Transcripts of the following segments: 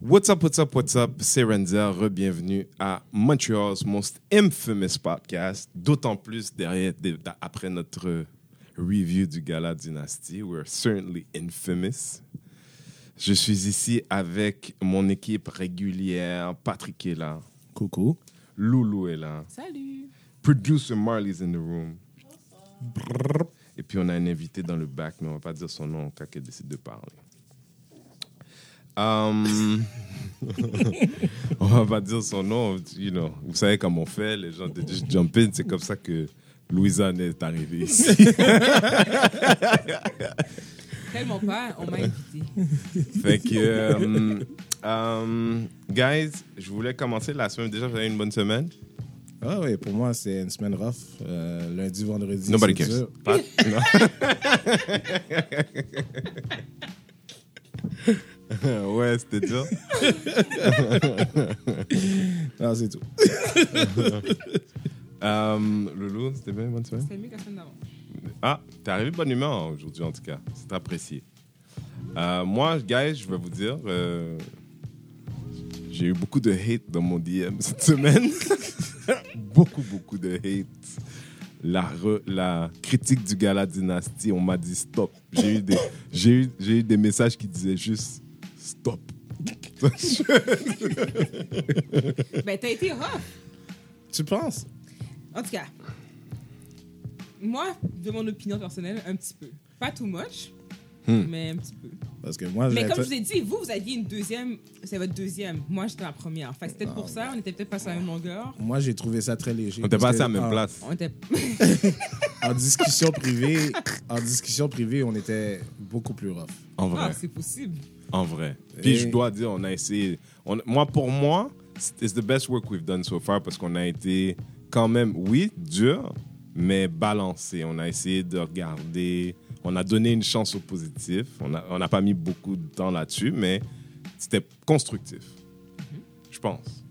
What's up, what's up, what's up? C'est Renzer. Re-bienvenue à Montreal's most infamous podcast. D'autant plus derrière, de- après notre review du Gala Dynasty. We're certainly infamous. Je suis ici avec mon équipe régulière. Patrick est là. Coucou. Loulou est là. Salut. Producer Marley's in the room. Et puis on a un invité dans le bac, mais on va pas dire son nom cas qu'elle décide de parler. Um, on va pas dire son nom, you know. Vous savez comment on fait, les gens de juste jump in, c'est comme ça que Louisanne est arrivée ici. Tellement pas, on m'a invité. fait que, um, um, guys, je voulais commencer la semaine. Déjà, vous avez une bonne semaine? Ah oui, pour moi, c'est une semaine rough. Euh, lundi, vendredi. Nobody cares. dur. Pas- non. ouais, c'était dur. Non, c'est tout. Um, Loulou, c'était bien, bonne semaine? C'était mieux que la semaine d'avant. Ah, t'es arrivé de bonne humeur aujourd'hui, en tout cas. C'est apprécié. Euh, moi, guys, je vais vous dire, euh, j'ai eu beaucoup de hate dans mon DM cette semaine. beaucoup, beaucoup de hate. La, re- la critique du gala Dynasty, on m'a dit stop. J'ai eu, des, j'ai, eu, j'ai eu des messages qui disaient juste stop. Ben, t'as été rough. Tu penses? En tout cas, moi, de mon opinion personnelle, un petit peu. Pas too much, Hmm. mais un petit peu. Parce que moi, Mais comme je vous ai dit, vous, vous aviez une deuxième, c'est votre deuxième. Moi, j'étais la première. Fait que c'était peut-être pour ça, on était peut-être pas sur la même longueur. moi, j'ai trouvé ça très léger. On était Parce pas à la même en- place. On était. En discussion privée, en discussion privée, on était beaucoup plus rough. En vrai. Ah, c'est possible. En vrai. Puis Et- je dois dire, on a essayé. on- moi, pour moi, it's the best work we've done so far parce qu'on a été quand même, oui, dur, mais balancé. On a essayé de regarder. On a donné une chance au positif. On n'a on n'a pas mis beaucoup de temps là-dessus, mais c'était constructif. Je pense.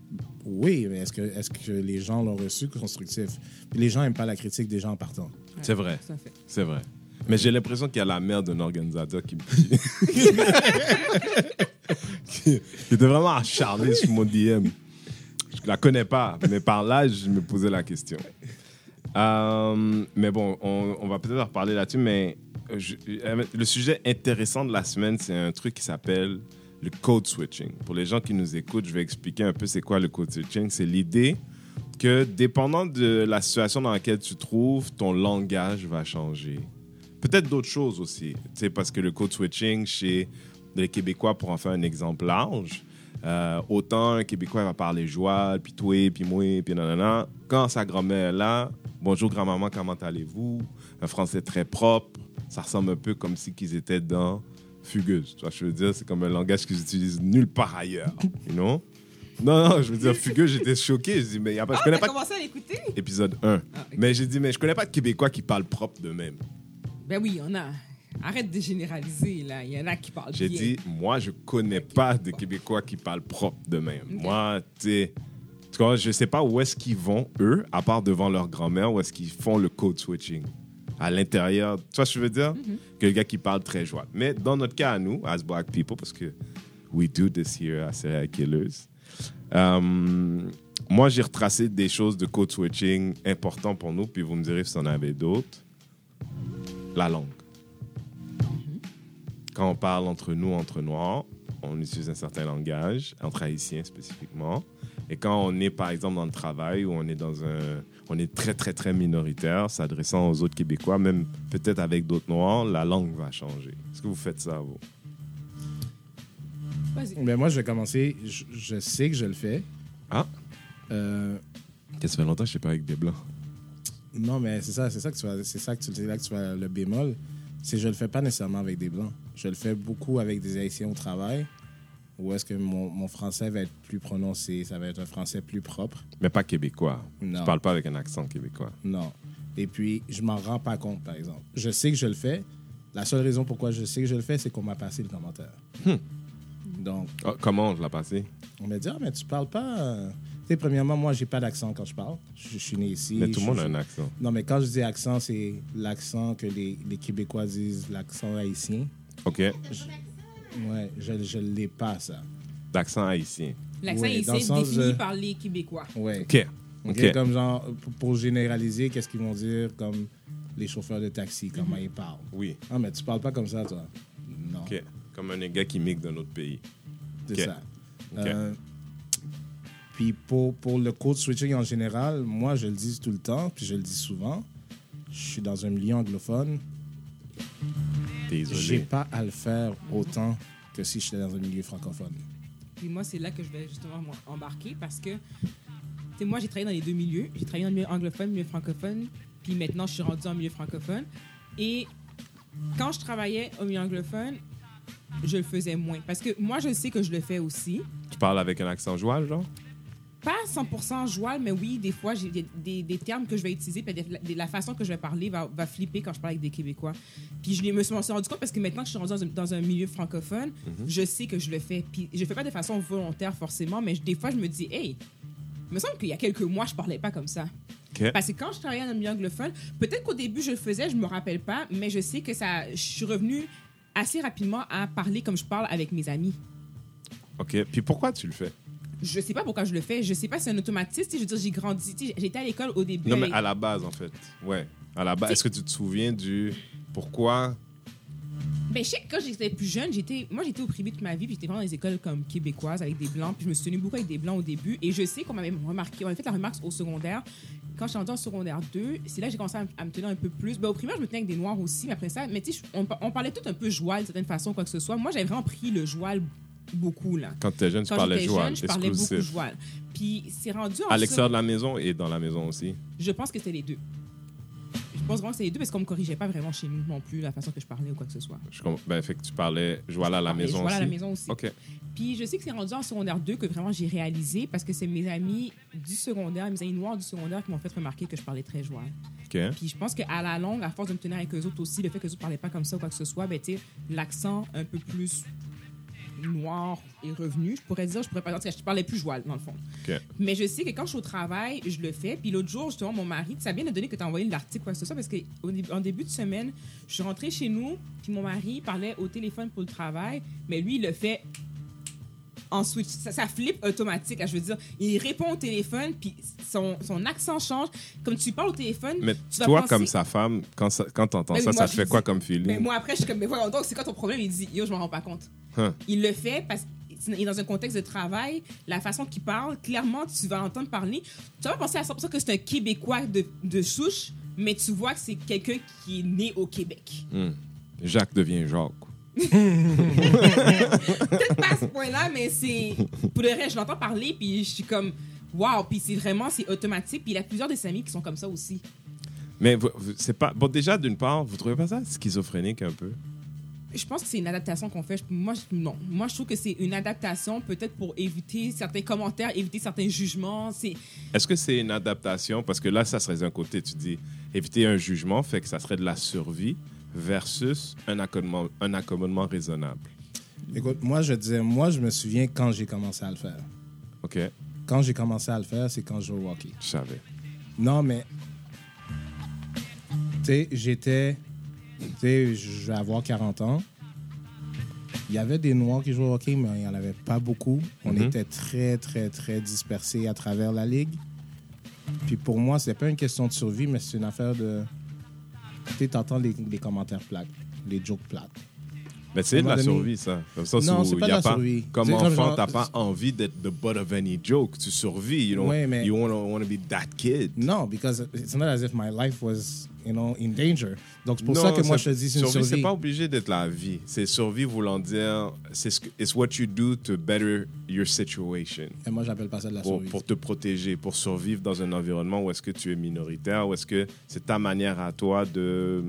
Oui, mais est-ce que, est que les gens l'ont reçu constructif? Puis les gens n'aiment pas la critique des gens en partant. Ouais, C'est vrai. C'est vrai. Mais j'ai l'impression qu'il y a la mère d'un organisateur qui, qui, qui était vraiment acharné sur mon DM. Je la connais pas, mais par là, je me posais la question. Euh, mais bon, on, on va peut-être en reparler là-dessus, mais euh, le sujet intéressant de la semaine, c'est un truc qui s'appelle le code switching. Pour les gens qui nous écoutent, je vais expliquer un peu c'est quoi le code switching. C'est l'idée que dépendant de la situation dans laquelle tu te trouves, ton langage va changer. Peut-être d'autres choses aussi. Sais, parce que le code switching chez les Québécois, pour en faire un exemple large, euh, autant un Québécois va parler joie, puis toi, puis moi, puis nanana. Quand sa grand-mère est là, bonjour grand-maman, comment allez-vous? Un français très propre. Ça ressemble un peu comme si qu'ils étaient dans Fugueuse. Tu vois, je veux dire, c'est comme un langage qu'ils utilisent nulle part ailleurs. You know? Non, non, je veux dire, Fugueuse, j'étais choqué. Je dis, mais y a pas, je Ah, connais pas commencé à l'écouter? épisode 1. Ah. Mais j'ai dit, mais je connais pas de Québécois qui parlent propre d'eux-mêmes. Ben oui, on a. Arrête de généraliser, là. Il y en a qui parlent J'ai dit, moi, je connais pas de Québécois qui parlent propre d'eux-mêmes. Ok. Moi, tu je sais pas où est-ce qu'ils vont, eux, à part devant leur grand-mère, où est-ce qu'ils font le code switching. À l'intérieur, tu vois ce que je veux dire? Que le gars qui parle très joie. Mais dans notre cas, à nous, as black people, parce que we do this here à Serial Killers, euh, moi, j'ai retracé des choses de code switching importants pour nous, puis vous me direz si vous en avez d'autres. La langue. Quand on parle entre nous, entre noirs, on utilise un certain langage, entre haïtiens spécifiquement. Et quand on est, par exemple, dans le travail, où on est dans un... On est très, très, très minoritaire, s'adressant aux autres Québécois, même peut-être avec d'autres Noirs, la langue va changer. Est-ce que vous faites ça, vous? Vas-y. Ben moi, je vais commencer. Je, je sais que je le fais. Ah? Euh, Ça fait longtemps que je ne sais pas avec des Blancs. non, mais c'est ça, c'est ça que tu vas, c'est ça que tu, là que tu vas le bémol. C'est que je le fais pas nécessairement avec des blancs. Je le fais beaucoup avec des haïtiens au travail. Où est-ce que mon, mon français va être plus prononcé, ça va être un français plus propre? Mais pas québécois. Non. Je parle pas avec un accent québécois. Non. Et puis, je m'en rends pas compte, par exemple. Je sais que je le fais. La seule raison pourquoi je sais que je le fais, c'est qu'on m'a passé le commentaire. Donc, Ah, comment je l'ai passé? on m'a dit, ah, mais tu parles pas. euh, Tu sais, premièrement, moi, j'ai pas d'accent quand je parle. Je, je suis né ici. Mais tout le monde a un accent. Non, mais quand je dis accent, c'est l'accent que les, les Québécois disent, l'accent haïtien. OK? Ouais, je ne l'ai pas, ça. d'accent haïtien. L'accent Ouais, dans le est défini euh, par les Québécois. Ouais. OK. Ok, OK. Comme genre, pour, généraliser, qu'est-ce qu'ils vont dire comme les chauffeurs de taxi, comment ils parlent. Oui. Ah, mais tu parles pas comme ça, toi. Non, OK. Comme un gars qui migue d'un autre pays. c'est ça. Ok. Euh, puis pour, pour le code switching en général, moi, je le dis tout le temps, puis je le dis souvent. Je suis dans un milieu anglophone. J'ai Désolé. pas à le faire autant que si j'étais dans un milieu francophone. Puis moi, c'est là que je vais justement embarquer parce que, tu sais, moi, j'ai travaillé dans les deux milieux. J'ai travaillé dans le milieu anglophone, milieu francophone. Puis maintenant, je suis rendue en milieu francophone. Et quand je travaillais au milieu anglophone, je le faisais moins. Parce que moi, je sais que je le fais aussi. Tu parles avec un accent joual, genre? Pas 100% joual, mais oui, des fois, j'ai des, des- des termes que je vais utiliser, puis des- la façon que je vais parler va, va flipper quand je parle avec des Québécois. Puis je me suis rendu compte parce que maintenant que je suis rendue dans un, dans un milieu francophone, je sais que je le fais. Puis je le fais pas de façon volontaire forcément, mais je- des fois, je me dis, hey, il me semble qu'il y a quelques mois, je parlais pas comme ça. Parce que quand je travaillais dans le milieu anglophone, peut-être qu'au début, je le faisais, je me rappelle pas, mais je sais que ça, je suis revenue assez rapidement à parler comme je parle avec mes amis. OK. Puis pourquoi tu le fais? Je sais pas pourquoi je le fais. Je sais pas si c'est un automatisme. Je veux dire, j'ai grandi. J'étais à l'école au début. Non, mais à la base, en fait. Ouais. À la base. Est-ce que tu te souviens du pourquoi? Ben, je sais que quand j'étais plus jeune, j'étais, moi, j'étais au privé toute ma vie, puis j'étais vraiment dans des écoles comme québécoises avec des blancs, puis je me suis tenue beaucoup avec des blancs au début, et je sais qu'on m'avait remarqué, on avait fait la remarque au secondaire. Quand j'étais en secondaire 2, c'est là que j'ai commencé à, me tenir un peu plus. Ben, au primaire, je me tenais avec des noirs aussi, mais après ça, mais on, on parlait tout un peu joual, d'une certaine façon, quoi que ce soit. Moi, j'avais vraiment pris le joual beaucoup, là. Quand tu étais jeune, tu parlais joual, je parlais beaucoup joual. Puis c'est rendu en À l'extérieur de la maison et dans la maison aussi. Je pense que c'était les deux. Je pense vraiment que c'est les deux parce qu'on me corrigeait pas vraiment chez nous non plus la façon que je parlais ou quoi que ce soit. Je com- ben, fait que tu parlais joual à la parlais maison joual aussi. à la maison aussi. OK. Puis je sais que c'est rendu en secondaire 2 que vraiment j'ai réalisé parce que c'est mes amis du secondaire, mes amis noirs du secondaire qui m'ont fait remarquer que je parlais très joual. OK. Puis je pense qu'à la longue, à force de me tenir avec eux autres aussi, le fait que les autres parlaient pas comme ça ou quoi que ce soit, ben l'accent un peu plus noir est revenu. Je pourrais dire, je pourrais pas dire, je parlais plus joual dans le fond. Mais je sais que quand je suis au travail, je le fais. Puis l'autre jour, justement, mon mari, ça vient de donner que tu as envoyé l'article, quoi que ce soit, parce qu'en début de semaine, je suis rentrée chez nous, puis mon mari parlait au téléphone pour le travail, mais lui, il le fait en switch. Ça, ça flippe automatique. là, je veux dire, il répond au téléphone, puis son, son accent change. Comme tu parles au téléphone, Mais tu toi, penser- comme sa femme, quand, ça, quand t'entends Mais ça, moi, ça te fait dis- quoi comme mais feeling? moi, après, je suis comme, mais voyons donc, c'est quoi ton problème? Il dit, yo, je m'en rends pas compte. Hein. Il le fait parce qu'il est dans un contexte de travail. La façon qu'il parle, clairement, tu vas entendre parler. Tu vas pas penser à 100% que c'est un Québécois de, de souche, mais tu vois que c'est quelqu'un qui est né au Québec. Hmm. Jacques devient Jacques. Peut-être pas à ce point-là, mais c'est. Pour le reste, je l'entends parler, puis je suis comme, waouh, puis c'est vraiment, c'est automatique. Puis il y a plusieurs de ses amis qui sont comme ça aussi. Mais c'est pas. Bon, déjà, d'une part, vous trouvez pas ça schizophrénique un peu? Je pense que c'est une adaptation qu'on fait. Moi, je- non. Moi, je trouve que c'est une adaptation peut-être pour éviter certains commentaires, éviter certains jugements. C'est Est-ce que c'est une adaptation? Parce que là, ça serait d'un côté, tu dis éviter un jugement, fait que ça serait de la survie versus un accommodement, un accommodement raisonnable. Écoute, moi, je disais, moi, je me souviens quand j'ai commencé à le faire. OK? Quand j'ai commencé à le faire, c'est quand je jouais au hockey. Je savais. Non, mais. Tu sais, j'étais. Tu sais, je vais avoir 40 ans. Il y avait des Noirs qui jouaient au hockey, mais il n'y en avait pas beaucoup. On Mhm. était très, très, très dispersés à travers la ligue. Puis pour moi, c'est pas une question de survie, mais c'est une affaire de. Tu sais, t'entends les, les commentaires plates, les jokes plates. Mais c'est de la donné- survie, ça. Comme ça, Non, c'est pas de survie. Comme comme enfant, t'as pas envie d'être the butt of any joke. Tu survis. You, know? Ouais, mais- you wanna, wanna be that kid. Non, because it's not as if my life was, you know, in danger. Donc c'est pour Non, ça que moi je te dis c'est une survie. survie. c'est pas obligé d'être la vie. C'est survie voulant dire, c'est ce que, it's what you do to better your situation. Et moi j'appelle pas ça de la Pour, survie. pour te protéger, pour survivre dans un environnement où est-ce que tu es minoritaire, où est-ce que c'est ta manière à toi de,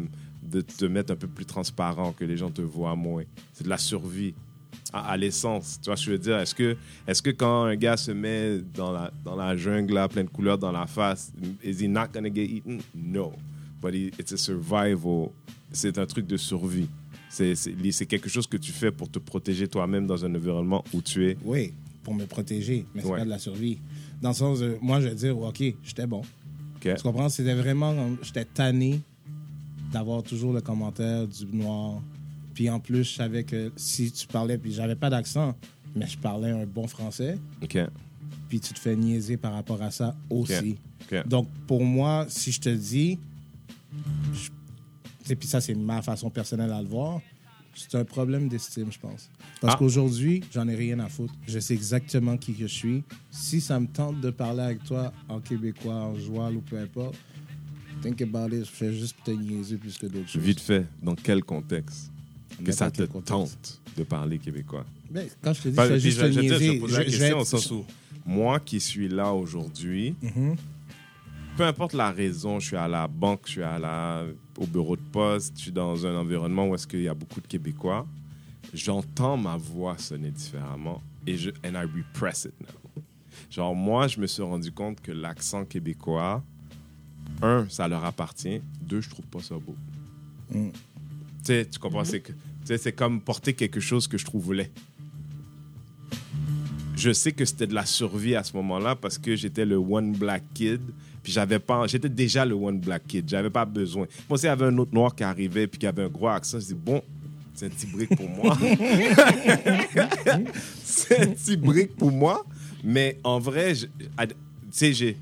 de te mettre un peu plus transparent, que les gens te voient moins. C'est de la survie à, à l'essence. Tu vois ce que je veux dire? Est-ce que, est que quand un gars se met dans la, dans la jungle, là, plein de couleurs dans la face, is he not gonna get eaten? No. But it's a survival. C'est un truc de survie. C'est quelque chose que tu fais pour te protéger toi-même dans un environnement où tu es. Oui, pour me protéger, mais c'est Ouais. pas de la survie. Dans le sens, de, moi je vais dire, ok, j'étais bon. OK? Tu comprends? C'était vraiment, j'étais tanné d'avoir toujours le commentaire du noir. Puis en plus, je savais que si tu parlais, puis j'avais pas d'accent, mais je parlais un bon français, OK. puis tu te fais niaiser par rapport à ça aussi. Donc, pour moi, si je te dis, et puis ça, c'est ma façon personnelle à le voir, c'est un problème d'estime, je pense. Parce Ah. qu'aujourd'hui, j'en ai rien à foutre. Je sais exactement qui que je suis. Si ça me tente de parler avec toi en québécois, en joual ou peu importe, think about it, je fais juste te niaiser plus que d'autres choses. Vite fait, dans quel contexte? Que ça te tente de parler québécois? Ben, quand je te dis, je fais puis juste je, te dire, je niaiser. pose la je- question au sens où moi qui suis là aujourd'hui, Mhm. peu importe la raison, je suis à la banque, je suis à la, au bureau de poste, je suis dans un environnement où est-ce qu'il y a beaucoup de Québécois, j'entends ma voix sonner différemment et je and I repress it now. Genre moi, je me suis rendu compte que l'accent québécois, un, ça leur appartient, deux, je trouve pas ça beau. Mm. Tu sais, tu comprends, c'est c'est comme porter quelque chose que je trouve laid. Je sais que c'était de la survie à ce moment-là parce que j'étais le one black kid. Puis j'avais pas, j'étais déjà le one black kid. J'avais pas besoin. Moi, s'il y avait un autre noir qui arrivait puis qui avait un gros accent, je dis bon, c'est un petit brick pour moi. c'est un petit brick pour moi. Mais en vrai, tu sais, j'ai,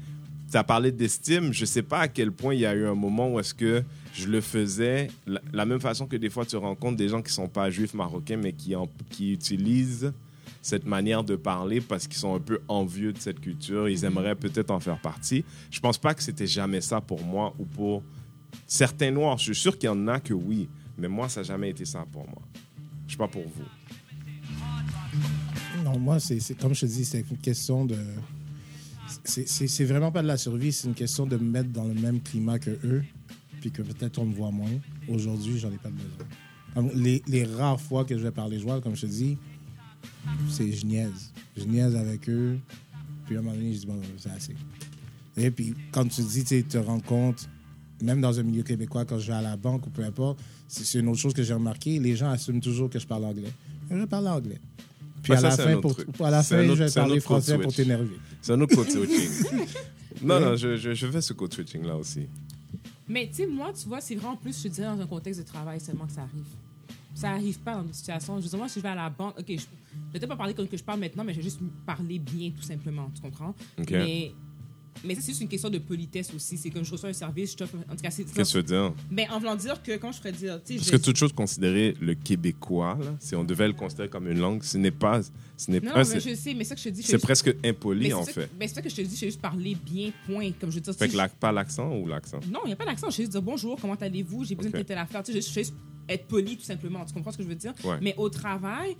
tu as parlé d'estime. Je sais pas à quel point il y a eu un moment où est-ce que je le faisais la, même façon que des fois tu rencontres des gens qui sont pas juifs marocains mais qui, en- qui utilisent cette manière de parler parce qu'ils sont un peu envieux de cette culture. Ils aimeraient peut-être en faire partie. Je pense pas que c'était jamais ça pour moi ou pour certains noirs. Je suis sûr qu'il y en a que oui, mais moi, ça n'a jamais été ça pour moi. Je sais pas pour vous. Non, moi, c'est- comme je te dis, c'est une question de. C'est- vraiment pas de la survie, c'est une question de me mettre dans le même climat que eux, puis que peut-être on me voit moins. Aujourd'hui, j'en ai pas besoin. Les, les rares fois que je vais parler joual, comme je te dis, c'est je niaise. Je niaise avec eux, puis à un moment donné, je dis, bon, c'est assez. Et puis, quand tu dis, tu te rends compte, même dans un milieu québécois, quand je vais à la banque ou peu importe, c'est une autre chose que j'ai remarqué, les gens assument toujours que je parle anglais. Je parle anglais. Puis Ouais, à ça, la fin, pour, à la fin, je vais parler français pour t'énerver. C'est un autre code switching. non, non, je, je, je fais ce code switching là aussi. Mais tu sais, moi, tu vois, c'est vraiment plus, je te dirais, dans un contexte de travail seulement que ça arrive. Ça arrive pas dans une situation. Je veux dire, moi, si je vais à la banque, OK, je je vais peut-être pas parler comme que je parle maintenant, mais je vais juste parler bien, tout simplement. Tu comprends? OK. Mais, mais ça, c'est juste une question de politesse aussi. C'est comme je reçois un service, je t'offre. En tout cas, c'est. Qu'est-ce que tu veux dire? Mais en voulant dire que, quand je ferais dire, Parce je que toute chose considérée le québécois, là, si on devait le considérer comme une langue, ce n'est pas. Ce n'est Non, pas. mais je sais, mais ça que je te dis. c'est juste- presque impoli, en fait. que- Mais c'est ça que je te dis, je juste parler bien, point. Comme je veux dire, Fait que la- pas l'accent ou l'accent? Non, il n'y a pas d'accent. Je vais juste dire bonjour, comment allez-vous? J'ai besoin Ok. de telle affaire. Tu sais, je je vais juste être poli, tout simplement. Tu comprends ce que je veux dire? Ouais. Mais au travail,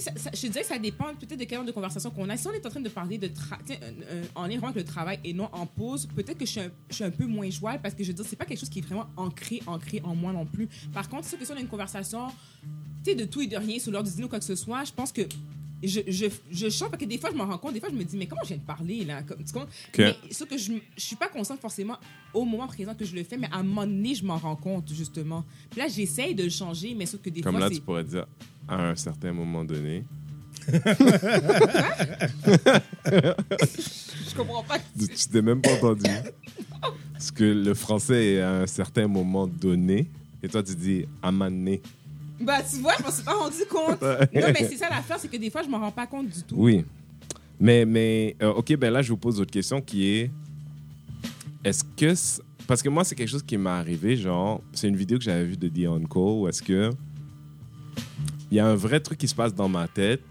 ça- ça- je dirais que ça dépend peut-être de quel genre de conversation qu'on a. Si on est en train de parler de euh, en lien avec le travail et non en pause, peut-être que je suis, un, je suis un peu moins joie parce que je veux dire, c'est pas quelque chose qui est vraiment ancré, ancré en moi non plus. Par contre, si on a une conversation, de tout et de rien sur l'heure du dîner ou quoi que ce soit, je pense que je, je, je chante parce que des fois, je me rends compte, des fois, je me dis, mais comment je viens de parler, là? Comme- tu comprends? Mais ce que je, je suis pas consciente forcément au moment présent que je le fais, mais à un moment donné, je m'en rends compte, justement. Puis là, j'essaye de le changer, mais sauf que des Comme fois, là, c'est... tu pourrais dire à un certain moment donné. Je comprends pas. Tu t'es même pas entendu. Parce que le français est à un certain moment donné. Et toi, tu dis à mané. Bah, tu vois, je m'en suis pas rendu compte. Non, mais c'est ça l'affaire, c'est que des fois, je m'en rends pas compte du tout. Oui. Mais, mais euh, OK, ben là, je vous pose autre question qui est est-ce que. Parce que moi, c'est quelque chose qui m'est arrivé, genre, c'est une vidéo que j'avais vue de Dion Cole où est-ce que. Il y a un vrai truc qui se passe dans ma tête.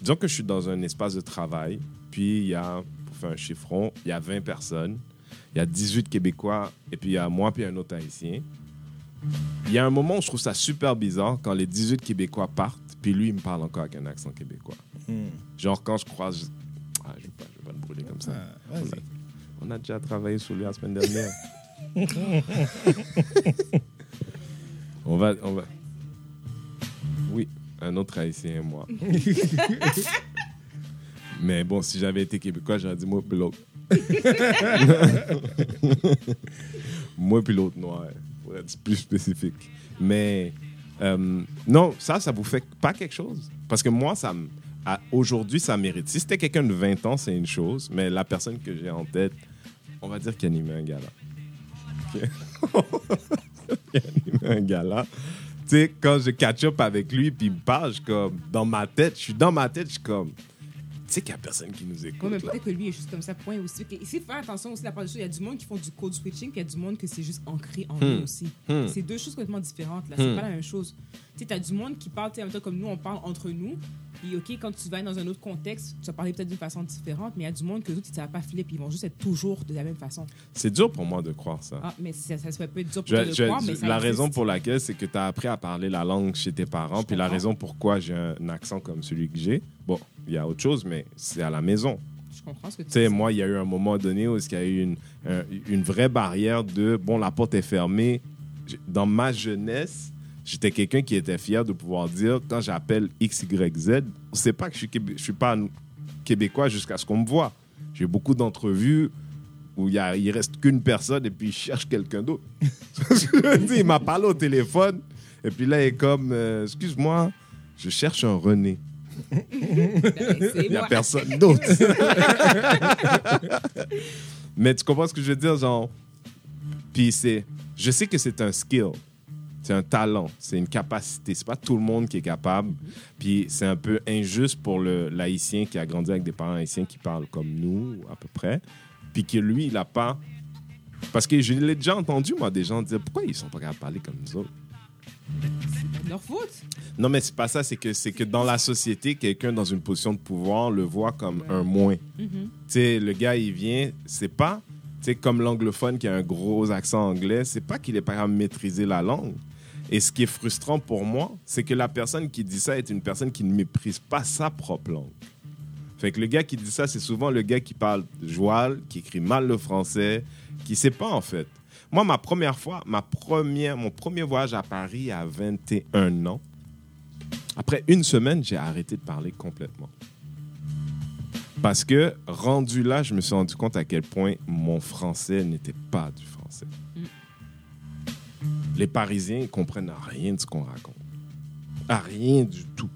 Disons que je suis dans un espace de travail, puis il y a, pour faire un chiffron, il y a 20 personnes, il y a 18 Québécois, et puis il y a moi, puis un autre Haïtien. Il y a un moment où je trouve ça super bizarre quand les 18 Québécois partent, puis lui, il me parle encore avec un accent québécois. Genre, quand je croise. je- Ah, je ne vais, vais pas le brûler comme ça. Ah, on, vas-y. a, on a déjà travaillé sur lui la semaine dernière. on va. On va... Oui, un autre haïtien et moi. Mais bon, si j'avais été québécois, j'aurais dit moi puis l'autre. moi puis l'autre noir, pour être plus spécifique. Mais euh, non, ça, ça vous fait pas quelque chose? Parce que moi, ça aujourd'hui, ça mérite. Si c'était quelqu'un de 20 ans, c'est une chose, mais la personne que j'ai en tête, on va dire qu'il animait un gala. Il animait un gala. Sais, quand je catch up avec lui, puis il me parle, je suis comme, dans ma tête, je suis dans ma tête, je suis comme, tu sais qu'il n'y a personne qui nous Ouais, écoute. mais là. peut-être que lui est juste comme ça, point aussi. Ok, Ici, faire attention aussi à la part des choses. Il y a du monde qui font du code switching, puis il y a du monde que c'est juste ancré en Hmm. eux aussi. Hmm. C'est deux choses complètement différentes. là. Hmm. C'est pas la même chose. Tu sais, t'as du monde qui parle, tu comme nous, on parle entre nous. Puis, OK, quand tu vas dans un autre contexte, tu vas parler peut-être d'une façon différente, mais il y a du monde que d'autres, ils ne savent pas filer, puis ils vont juste être toujours de la même façon. C'est dur pour moi de croire ça. Ah, mais ça, ça, ça peut être dur pour Je- toi de je- croire, mais ça la existe. raison pour laquelle, c'est que tu as appris à parler la langue chez tes parents. Puis la raison pourquoi j'ai un accent comme celui que j'ai, bon, il y a autre chose, mais c'est à la maison. Je comprends ce que tu Tu sais, dis. moi, il y a eu un moment donné où il y a eu une, un- une vraie barrière de, bon, la porte est fermée. Dans ma jeunesse, j'étais quelqu'un qui était fier de pouvoir dire, quand j'appelle X, Y, Z, on sait pas que je suis, Québé- je suis pas québécois jusqu'à ce qu'on me voit. J'ai beaucoup d'entrevues où il, a, il reste qu'une personne et puis il cherche quelqu'un d'autre. Il m'a parlé au téléphone et puis là, il est comme, euh, excuse-moi, je cherche un René. Il n'y a personne d'autre. Mais tu comprends ce que je veux dire, genre. Puis c'est. Je sais que c'est un skill. C'est un talent. C'est une capacité. C'est pas tout le monde qui est capable. Puis c'est un peu injuste pour le l'haïtien qui a grandi avec des parents haïtiens qui parlent comme nous, à peu près. Puis que lui, il a pas. Parce que je l'ai déjà entendu, moi, des gens dire pourquoi ils sont pas capables de parler comme nous autres? C'est leur faute. Non, mais c'est pas ça. C'est que, c'est que dans la société, quelqu'un dans une position de pouvoir le voit comme Ouais. un moins. Mhm. Tu sais, le gars, il vient, c'est pas, comme l'anglophone qui a un gros accent anglais, c'est pas qu'il est pas capable de maîtriser la langue. Et ce qui est frustrant pour moi, c'est que la personne qui dit ça est une personne qui ne méprise pas sa propre langue. Fait que le gars qui dit ça, c'est souvent le gars qui parle joual, qui écrit mal le français, qui sait pas en fait. Moi, ma première fois, ma première, mon premier voyage à Paris à 21 ans, après une semaine, j'ai arrêté de parler complètement. Parce que, rendu là, je me suis rendu compte à quel point mon français n'était pas du français. Les Parisiens, ils comprennent rien de ce qu'on raconte. À rien du tout.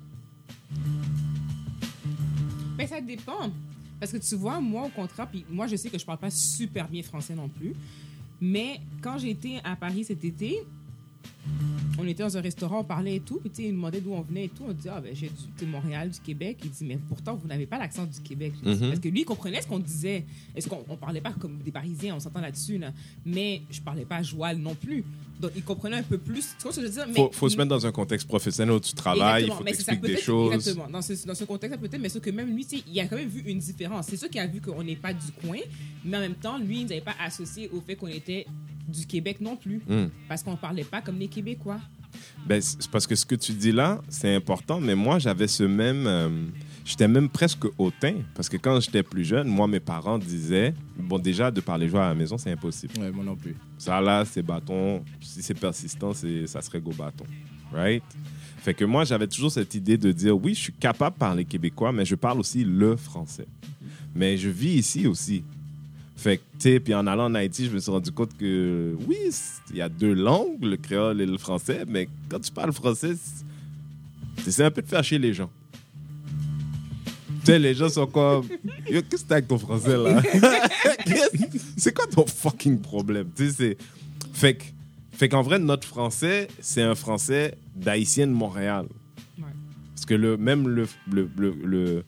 Ben, ça dépend. Parce que tu vois, moi, au contraire, puis moi, je sais que je parle pas super bien français non plus. Mais quand j'étais à Paris cet été, on était dans un restaurant, on parlait et tout. Puis, il nous demandait d'où on venait et tout. On disait, ah, ben, j'ai du Montréal, du Québec. Il dit, mais pourtant, vous n'avez pas l'accent du Québec. Dis, Mhm. Parce que lui, il comprenait ce qu'on disait. Est-ce qu'on on parlait pas comme des Parisiens, on s'entend là-dessus, là. Mais je parlais pas joual non plus. Donc, il comprenait un peu plus. Tu vois ce que je veux dire? Mais- Faut, faut se mettre dans un contexte professionnel où tu travailles, il faut t'expliquer des choses. Exactement. Dans ce, dans ce contexte-là, peut-être, mais sauf que même lui, il a quand même vu une différence. C'est sûr qu'il a vu qu'on n'est pas du coin, mais en même temps, lui, il n'avait pas associé au fait qu'on était du Québec non plus, Hmm. parce qu'on parlait pas comme les Québécois. Ben, c'est parce que ce que tu dis là, c'est important, mais moi, j'avais ce même. euh, j'étais même presque hautain. Parce que quand j'étais plus jeune, moi, mes parents disaient bon, déjà, de parler joie à la maison, c'est impossible. Ouais, moi non plus. Ça, là, c'est bâton. Si c'est persistant, c'est, ça serait go bâton. Right? Fait que moi, j'avais toujours cette idée de dire oui, je suis capable de parler québécois, mais je parle aussi le français. Mais je vis ici aussi. Fait que, tu sais, puis en allant en Haïti, je me suis rendu compte que oui, il y a deux langues, le créole et le français, mais quand tu parles français, c'est un peu de faire chier les gens. Tu sais, les gens sont comme qu'est-ce que t'as avec ton français là? C'est quoi ton fucking problème? Tu sais, c'est. Fait que- fait qu'en vrai, notre français, c'est un français d'haïtien de Montréal. Ouais. Parce que le, même le, le, le- le-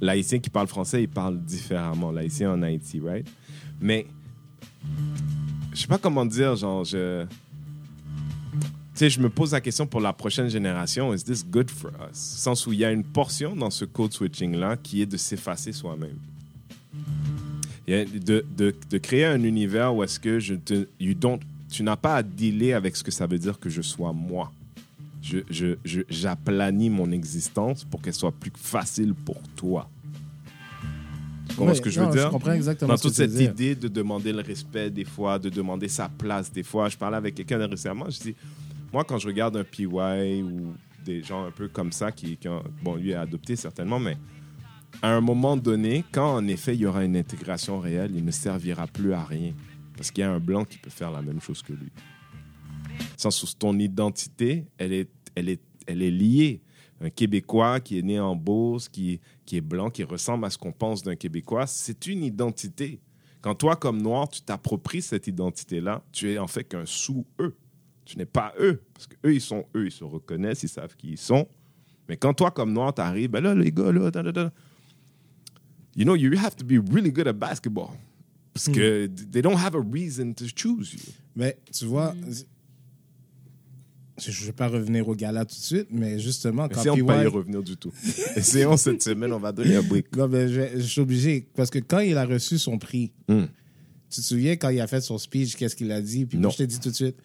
l'haïtien qui parle français, il parle différemment. L'haïtien en Haïti, right? Mais je sais pas comment dire, genre, je. Tu sais, je me pose la question pour la prochaine génération, is this good for us? Sens où il y a une portion dans ce code switching-là qui est de s'effacer soi-même. De, de, de créer un univers où est-ce que je te, you don't, tu n'as pas à dealer avec ce que ça veut dire que je sois moi. Je, je, je- j'aplanis mon existence pour qu'elle soit plus facile pour toi. Comprends ce que je non, veux dire? Je comprends exactement Dans ce toute cette dire. idée de demander le respect des fois, de demander sa place des fois. Je parlais avec quelqu'un récemment, je dis, moi quand je regarde un PY ou des gens un peu comme ça qui, qui ont- bon, lui a adopté certainement, mais à un moment donné, quand en effet il y aura une intégration réelle, il ne servira plus à rien. Parce qu'il y a un blanc qui peut faire la même chose que lui. Sans ton identité, elle est, elle est, elle est liée. Un Québécois qui est né en Beauce, qui, qui est blanc, qui ressemble à ce qu'on pense d'un Québécois, c'est une identité. Quand toi, comme noir, tu t'appropries cette identité-là, tu es en fait qu'un sous-eux. Tu n'es pas eux. Parce qu'eux, ils sont eux, ils se reconnaissent, ils savent qui ils sont. Mais quand toi, comme noir, t'arrives, ben là, les gars, là, da, da, da. you know, you have to be really good at basketball. Parce que they don't have a reason to choose you. Mais tu vois, je ne vais pas revenir au gala tout de suite, mais justement, quand Essayons de pas y revenir du tout. Essayons cette semaine, on va donner un break. Non, mais je, je suis obligé. Parce que quand il a reçu son prix, Hmm. tu te souviens quand il a fait son speech, qu'est-ce qu'il a dit? Puis moi, Non. je t'ai dit tout de suite.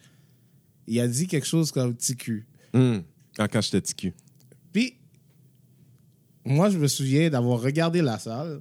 Il a dit quelque chose comme cul. Hmm. Ah, quand j'étais TQ. Puis, moi, je me souviens d'avoir regardé la salle.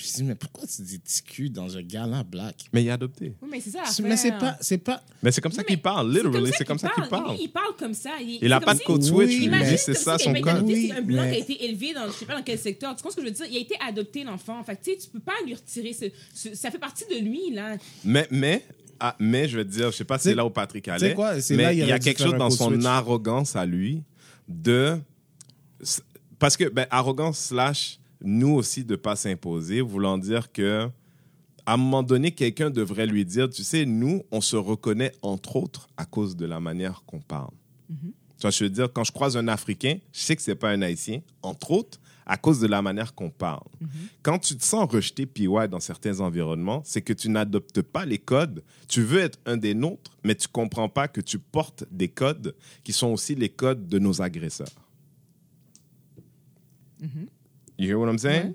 Je me suis dit, mais pourquoi tu dis cul dans un gala black? Mais il a adopté. Oui, mais c'est ça. Mais c'est pas, c'est pas. Mais c'est comme ça qu'il parle, literally, c'est comme ça qu'il parle. il parle comme ça. Il, Il a c'est pas de code switch, Il dit, c'est ça son il avait été code. c'est un blanc qui a été élevé dans je sais pas dans quel secteur. Tu comprends ce que je veux dire? Il a été adopté, l'enfant. Fait tu sais, tu peux pas lui retirer Ça fait partie de lui, là. Mais, mais, ah, mais je vais te dire, je sais pas si C'est- là où Patrick allait. quoi, c'est mais là, il y a quelque chose dans son switch. arrogance à lui de. Parce que, ben, arrogance slash nous aussi de pas s'imposer, voulant dire que à un moment donné, quelqu'un devrait lui dire, tu sais, nous, on se reconnaît entre autres à cause de la manière qu'on parle. Tu vois, je veux dire, quand je croise un Africain, je sais que c'est pas un Haïtien, entre autres, à cause de la manière qu'on parle. Quand tu te sens rejeté PY dans certains environnements, c'est que tu n'adoptes pas les codes. Tu veux être un des nôtres, mais tu comprends pas que tu portes des codes qui sont aussi les codes de nos agresseurs. You hear what I'm saying? Ouais.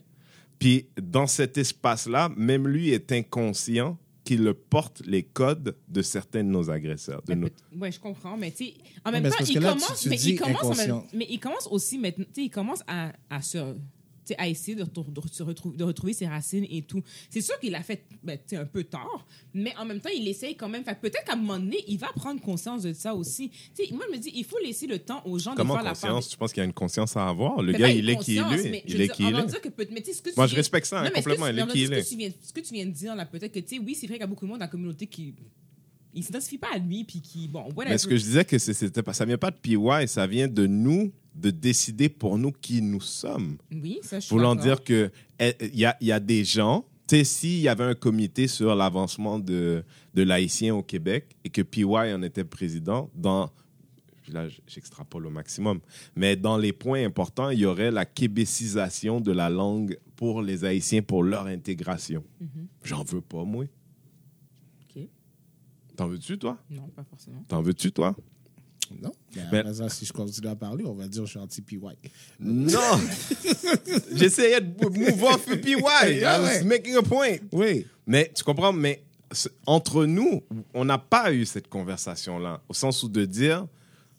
Puis dans cet espace-là, même lui est inconscient qu'il porte les codes de certains de nos agresseurs. De nos... Ouais, je comprends, mais tu sais, en même mais temps, il commence, mais il commence, mais il commence aussi maintenant, tu sais, il commence à, à se, à essayer de, de retrouver, de retrouver ses racines et tout. C'est sûr qu'il a fait, ben, un peu tard, mais en même temps, il essaye quand même. Peut-être qu'à un moment donné, il va prendre conscience de ça aussi. Tu sais, moi, je me dis, il faut laisser le temps aux gens Comment de faire la part. conscience? Tu penses qu'il y a une conscience à avoir? Le Mais gars, il est qui il conscience, est. Il est qui il est. Moi, je respecte ça, complètement. Il est qui il est. Ce que tu viens de dire, là, peut-être que, tu sais, oui, c'est vrai qu'il y a beaucoup de monde dans la communauté qui. Il s'identifie pas à lui, puis qui. Bon, whatever. Mais ce que je disais, que c'était ça vient pas de PY, ça vient de nous, de décider pour nous qui nous sommes. Oui, ça, je Voulant dire que eh, il y a, y a des gens, tu sais, s'il y avait un comité sur l'avancement de, de l'haïtien au Québec et que PY en était président, dans, là j'extrapole au maximum, mais dans les points importants, il y aurait la québécisation de la langue pour les haïtiens, pour leur intégration. J'en veux pas, moi. T'en veux-tu, toi? Non, pas forcément. T'en veux-tu, toi? Non. Mais Mais- après ça, si je continue à parler, on va dire que je suis anti-PY. Non! J'essayais de move off PY. I was making a point. Oui. Mais tu comprends, mais entre nous, on n'a pas eu cette conversation-là, au sens où de dire,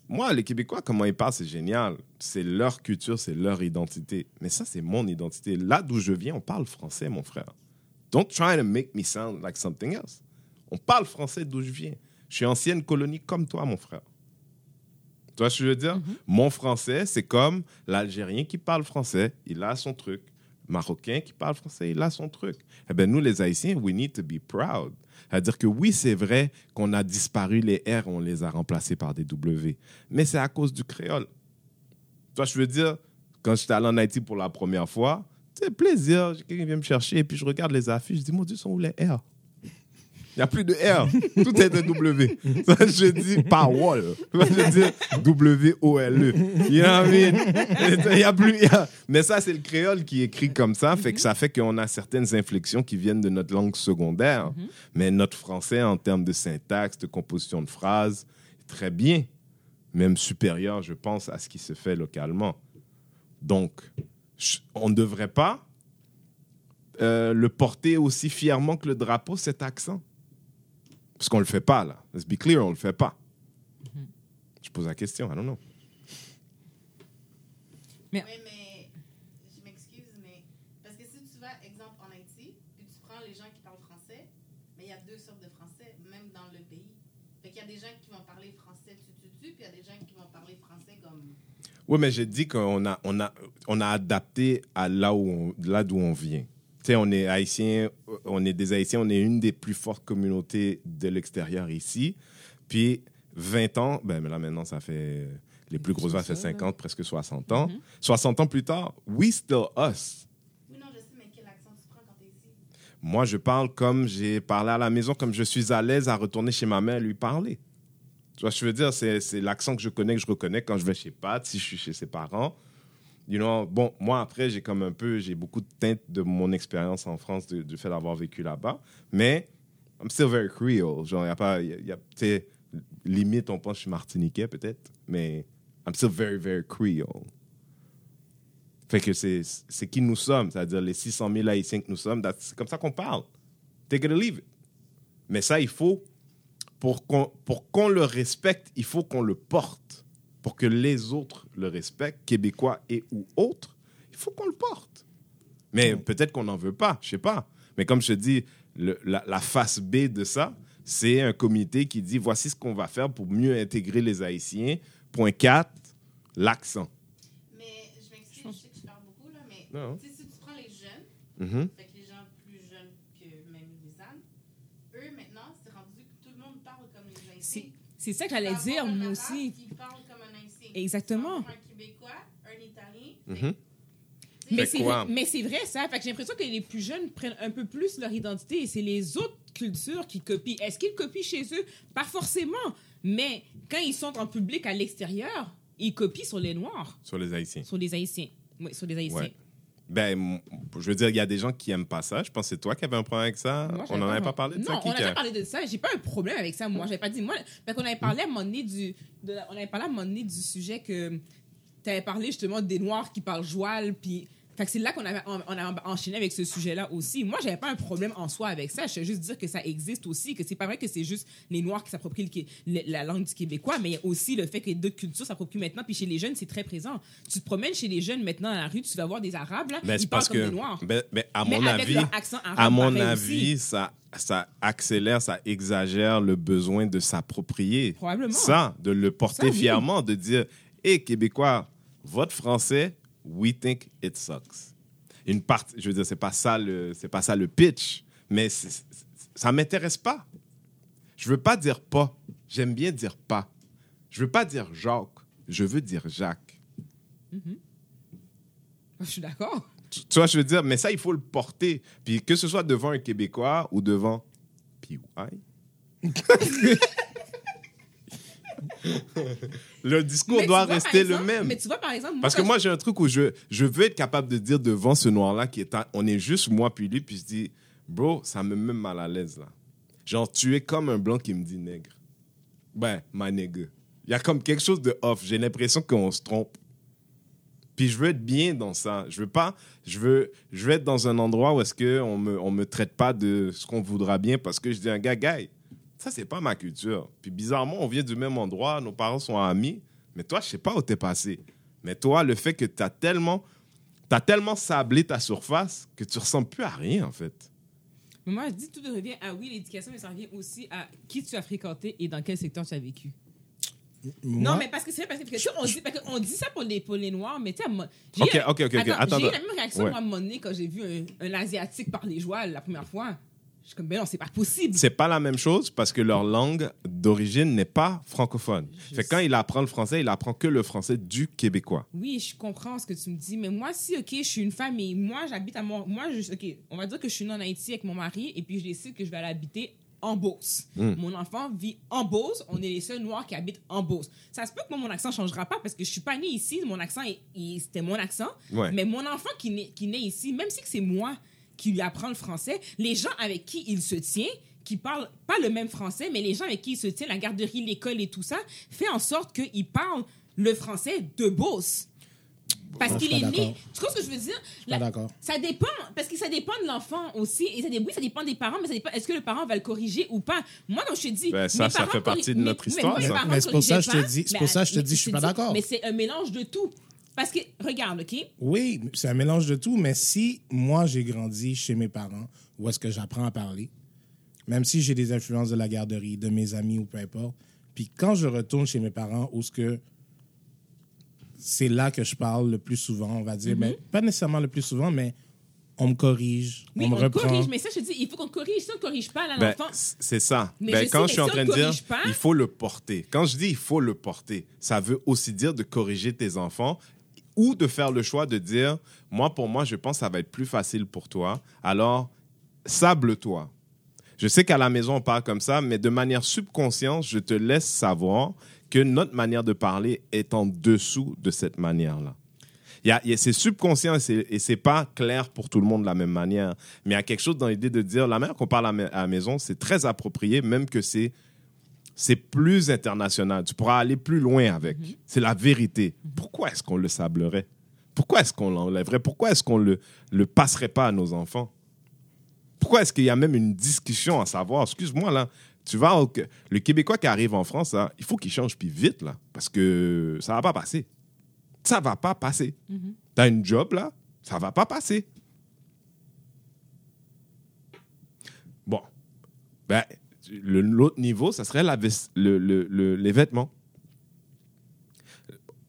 moi, les Québécois, comment ils parlent, c'est génial. C'est leur culture, c'est leur identité. Mais ça, c'est mon identité. Là d'où je viens, on parle français, mon frère. Don't try to make me sound like something else. On parle français d'où je viens. Je suis ancienne colonie comme toi, mon frère. Tu vois ce que je veux dire? Mon français, c'est comme l'Algérien qui parle français, il a son truc. Marocain qui parle français, il a son truc. Eh bien, nous, les Haïtiens, we need to be proud. C'est-à-dire que oui, c'est vrai qu'on a disparu les R, on les a remplacés par des W. Mais c'est à cause du créole. Toi, je veux dire, quand j'étais allé en Haïti pour la première fois, c'est plaisir. Quelqu'un vient me chercher et puis je regarde les affiches, je dis, mon Dieu, sont où les R? Il n'y a plus de R. Tout est un W. Ça, je dis wall. Je dis W-O-L-E. You know what I mean? Il y a plus. y a- Mais ça, c'est le créole qui écrit comme ça. Fait que ça fait qu'on a certaines inflexions qui viennent de notre langue secondaire. Mais notre français, en termes de syntaxe, de composition de phrases, est très bien. Même supérieur, je pense, à ce qui se fait localement. Donc, on ne devrait pas euh, le porter aussi fièrement que le drapeau, cet accent. Parce qu'on le fait pas, là. Let's be clear, on le fait pas. Je pose la question, I don't know. Oui, mais je m'excuse, mais parce que si tu vas, exemple, en Haïti, puis tu prends les gens qui parlent français, mais il y a deux sortes de français, même dans le pays. Fait qu'il y a des gens qui vont parler français tu, tu, tu, puis il y a des gens qui vont parler français comme. Oui, mais j'ai dit qu'on a, on a, on a adapté à là où on- là d'où on vient. Tu sais, on est haïtien, on est des haïtiens, on est une des plus fortes communautés de l'extérieur ici. Puis 20 ans, ben mais là maintenant ça fait les plus grosses vagues, ça fait 50, presque 60 ans. 60 ans plus tard, we still us. Oui, non, je sais, mais quel accent tu prends quand t'es ici? Moi, je parle comme j'ai parlé à la maison, comme je suis à l'aise à retourner chez ma mère et lui parler. Tu vois, je veux dire, c'est c'est l'accent que je connais, que je reconnais quand je vais chez Pat, si je suis chez ses parents. You know, bon, moi, après, j'ai comme un peu, j'ai beaucoup de teintes de mon expérience en France, du fait d'avoir vécu là-bas. Mais, I'm still very Creole. Genre, il y a pas, y a- y a- limite, on pense que je suis martiniquais, peut-être. Mais, I'm still very, very Creole. Fait que c'est qui nous sommes, c'est-à-dire les 600 000 Haïtiens que nous sommes, c'est comme ça qu'on parle. Take it or leave it. Mais ça, il faut, pour qu'on pour qu'on le respecte, il faut qu'on le porte. Pour que les autres le respectent, québécois et ou autres, il faut qu'on le porte. Mais peut-être qu'on n'en veut pas, je sais pas. Mais comme je te dis, le- la, la face B de ça, c'est un comité qui dit voici ce qu'on va faire pour mieux intégrer les Haïtiens. Point 4, l'accent. Mais je m'excuse, je sais que je parle beaucoup, là, mais si tu prends les jeunes, fait que les gens plus jeunes que même Lisanne, eux, maintenant, c'est rendu que tout le monde parle comme les C'est Haïtiens. c'est ça que j'allais dire, moi aussi. qui parle comme un Haïtien. Exactement. Un Québécois, un Italien. Mhm. Mais c'est mais c'est vrai ça. Fait que j'ai l'impression que les plus jeunes prennent un peu plus leur identité et c'est les autres cultures qui copient. Est-ce qu'ils copient chez eux? Pas forcément. Mais quand ils sont en public à l'extérieur, ils copient sur les Noirs, Sur les Haïtiens. sur les Haïtiens. Oui, sur les Haïtiens. Ouais. Ben, je veux dire, il y a des gens qui aiment pas ça. Je pense que c'est toi qui avais un problème avec ça. Moi, on n'en avait pas parlé de ça. Non, on qui n'a a- pas parlé de ça. J'ai pas un problème avec ça, moi. J'avais pas dit, moi. Parce qu'on avait parlé à un moment donné du. de on avait parlé à un moment donné du sujet que. Tu avais parlé justement des Noirs qui parlent joual, puis. Fait que c'est là qu'on avait, on, on a enchaîné avec ce sujet-là aussi. Moi, j'avais pas un problème en soi avec ça. Je veux juste dire que ça existe aussi, que c'est pas vrai que c'est juste les Noirs qui s'approprient la langue du québécois, mais il y a aussi le fait que d'autres cultures s'approprient maintenant. Puis chez les jeunes, c'est très présent. Tu te promènes chez les jeunes maintenant dans la rue, tu vas voir des Arabes, là, Ben, ils parlent comme que, des Noirs. ben, ben, à Mais mon avec avis, leur accent arabe, à mon avis, aussi. ça, ça accélère, ça exagère le besoin de s'approprier. Probablement. Ça, de le porter Ça, oui. fièrement, de dire, hé, Québécois, votre français, we think it sucks. Une partie, je veux dire, c'est pas ça le, c'est pas ça le pitch, mais c'est- c'est- ça m'intéresse pas. Je veux pas dire pas. J'aime bien dire pas. Je veux pas dire Jacques. Je veux dire Jacques. Je suis d'accord. Tu tu vois, je veux dire, mais ça, il faut le porter. Puis que ce soit devant un Québécois ou devant PY. le discours Mais doit vois, rester exemple- le même. Mais tu vois, par exemple, moi, Parce que moi, j'ai un truc où je, je veux être capable de dire devant ce noir-là qui est. on est juste moi puis lui, puis je dis, bro, ça me met mal à l'aise là. Genre, tu es comme un blanc qui me dit nègre. Ben, ma nègre. Il y a comme quelque chose de off. J'ai l'impression qu'on se trompe. Puis je veux être bien dans ça. Je veux pas. Je veux, je veux être dans un endroit où est-ce qu'on me, on me traite pas de ce qu'on voudra bien parce que je dis un gars, gars, ça, c'est pas ma culture. Puis bizarrement, on vient du même endroit, nos parents sont amis, mais toi, je sais pas où t'es passé. Mais toi, le fait que tu as tellement, t'as tellement sablé ta surface que tu ressembles plus à rien, en fait. Mais moi, je dis tout revient à oui, l'éducation, mais ça revient aussi à qui tu as fréquenté et dans quel secteur tu as vécu. Moi, Non, mais parce que c'est vrai, parce que, parce on, dit, parce qu'on dit ça pour les, pour les Noirs, mais tu sais, j'ai Ok, eu- ok, ok, ok. Attends, Attends, J'ai eu la même réaction, Ouais. moi, à un moment donné, quand j'ai vu un, un Asiatique parler joual la première fois. Je suis comme, ben non, c'est pas possible. C'est pas la même chose parce que leur langue d'origine n'est pas francophone. Je Fait que quand il apprend le français, il apprend que le français du québécois. Oui, je comprends ce que tu me dis, mais moi, si, OK, je suis une femme et moi, j'habite à mon... Moi, je, OK, on va dire que je suis née en Haïti avec mon mari et puis je décide que je vais aller habiter en Beauce. Mm. Mon enfant vit en Beauce. On est les seuls Noirs qui habitent en Beauce. Ça se peut que moi, mon accent changera pas parce que je suis pas née ici. Mon accent, c'était mon accent. Ouais. Mais mon enfant qui naît, qui naît ici, même si c'est moi qui lui apprend le français, les gens avec qui il se tient, qui parlent pas le même français, mais les gens avec qui il se tient, la garderie, l'école et tout ça, fait en sorte qu'il parle le français de Beauce. Parce qu'il est né. Tu comprends ce que je veux dire? je suis pas d'accord. Ça dépend, parce que ça dépend de l'enfant aussi. Et ça, oui, ça dépend des parents, mais ça dépend. Est-ce que le parent va le corriger ou pas? Moi, non, je te dis. Ben, ça, mes ça parents fait partie de mais- notre histoire, Mais c'est pour ça que je te dis- c'est pour ça que je te dis, je suis pas d'accord. Mais c'est un mélange de tout. Parce que, regarde, OK? Oui, c'est un mélange de tout, mais si moi j'ai grandi chez mes parents, où est-ce que j'apprends à parler, même si j'ai des influences de la garderie, de mes amis ou peu importe, puis quand je retourne chez mes parents, où est-ce que c'est là que je parle le plus souvent, on va dire, mais pas nécessairement le plus souvent, mais on me corrige, Oui, on me on reprend. corrige, mais ça, je te dis, il faut qu'on corrige. Si on ne corrige pas, là, Ben, l'enfant. c'est ça. Mais Ben, je quand sais, je suis en train on de dire, corrige pas- il faut le porter. Quand je dis il faut le porter, ça veut aussi dire de corriger tes enfants ou de faire le choix de dire, moi, pour moi, je pense que ça va être plus facile pour toi. Alors, sable-toi. Je sais qu'à la maison, on parle comme ça, mais de manière subconsciente, je te laisse savoir que notre manière de parler est en dessous de cette manière-là. C'est subconscient et c'est- pas clair pour tout le monde de la même manière. Mais il y a quelque chose dans l'idée de dire la manière qu'on parle à la maison, c'est très approprié, même que c'est c'est plus international. Tu pourras aller plus loin avec. C'est la vérité. Pourquoi est-ce qu'on le sablerait? Pourquoi est-ce qu'on l'enlèverait? Pourquoi est-ce qu'on le le passerait pas à nos enfants? Pourquoi est-ce qu'il y a même une discussion à savoir? Excuse-moi là. Tu vas au- le Québécois qui arrive en France, là, il faut qu'il change puis vite là, parce que ça va pas passer. Ça va pas passer. T'as une job là, ça va pas passer. Bon, ben l'autre niveau, ça serait la le- le- le- les vêtements.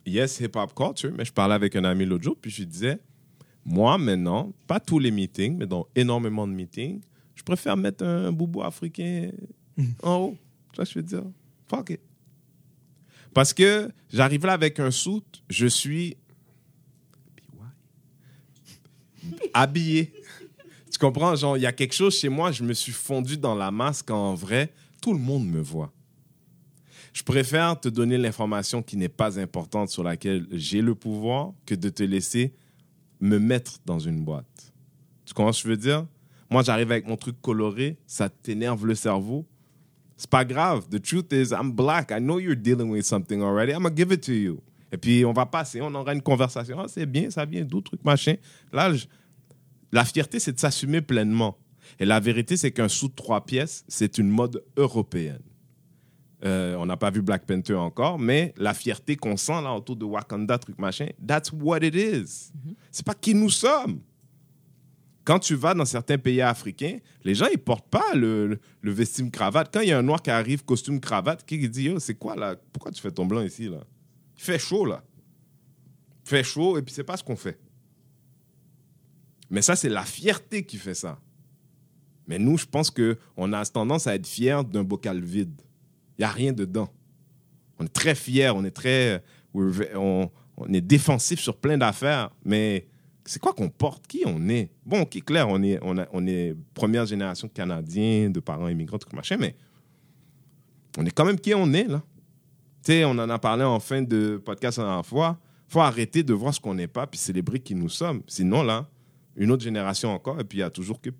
Yes, hip-hop culture, mais je parlais avec un ami l'autre jour, puis je lui disais, moi maintenant, pas tous les meetings, mais dans énormément de meetings, je préfère mettre un boubou africain en haut. Tu vois ce que je veux dire? Fuck it. Parce que j'arrive là avec un suit, je suis habillé. Tu comprends? Genre, il y a quelque chose chez moi, je me suis fondu dans la masse quand en vrai, tout le monde me voit. Je préfère te donner l'information qui n'est pas importante sur laquelle j'ai le pouvoir que de te laisser me mettre dans une boîte. Tu comprends ce que je veux dire? Moi, j'arrive avec mon truc coloré, ça t'énerve le cerveau. C'est pas grave. The truth is, I'm black. I know you're dealing with something already. I'm gonna give it to you. Et puis, on va passer, on aura une conversation. Ah, c'est bien, ça vient d'où, truc machin. Là, je- la fierté, c'est de s'assumer pleinement. Et la vérité, c'est qu'un sous de trois pièces, c'est une mode européenne. Euh, on n'a pas vu Black Panther encore, mais la fierté qu'on sent là autour de Wakanda, truc machin, that's what it is. C'est pas qui nous sommes. Quand tu vas dans certains pays africains, les gens, ils portent pas le, le, le vestime cravate. Quand il y a un noir qui arrive, costume cravate, qui dit Yo, c'est quoi là? Pourquoi tu fais ton blanc ici là? Il fait chaud là. Il fait chaud et puis c'est pas ce qu'on fait. Mais ça, c'est la fierté qui fait ça. Mais nous, je pense qu'on a tendance à être fiers d'un bocal vide. Il n'y a rien dedans. On est très fiers, on est très. On, est défensif sur plein d'affaires, mais c'est quoi qu'on porte? Qui on est? Bon, qui clair, on est, on, on est première génération de Canadiens, de parents immigrants, tout machin, mais on est quand même qui on est, là. Tu sais, on en a parlé en fin de podcast la dernière fois. faut arrêter de voir ce qu'on n'est pas, puis célébrer qui nous sommes. Sinon, là, une autre génération encore, et puis il y a toujours que.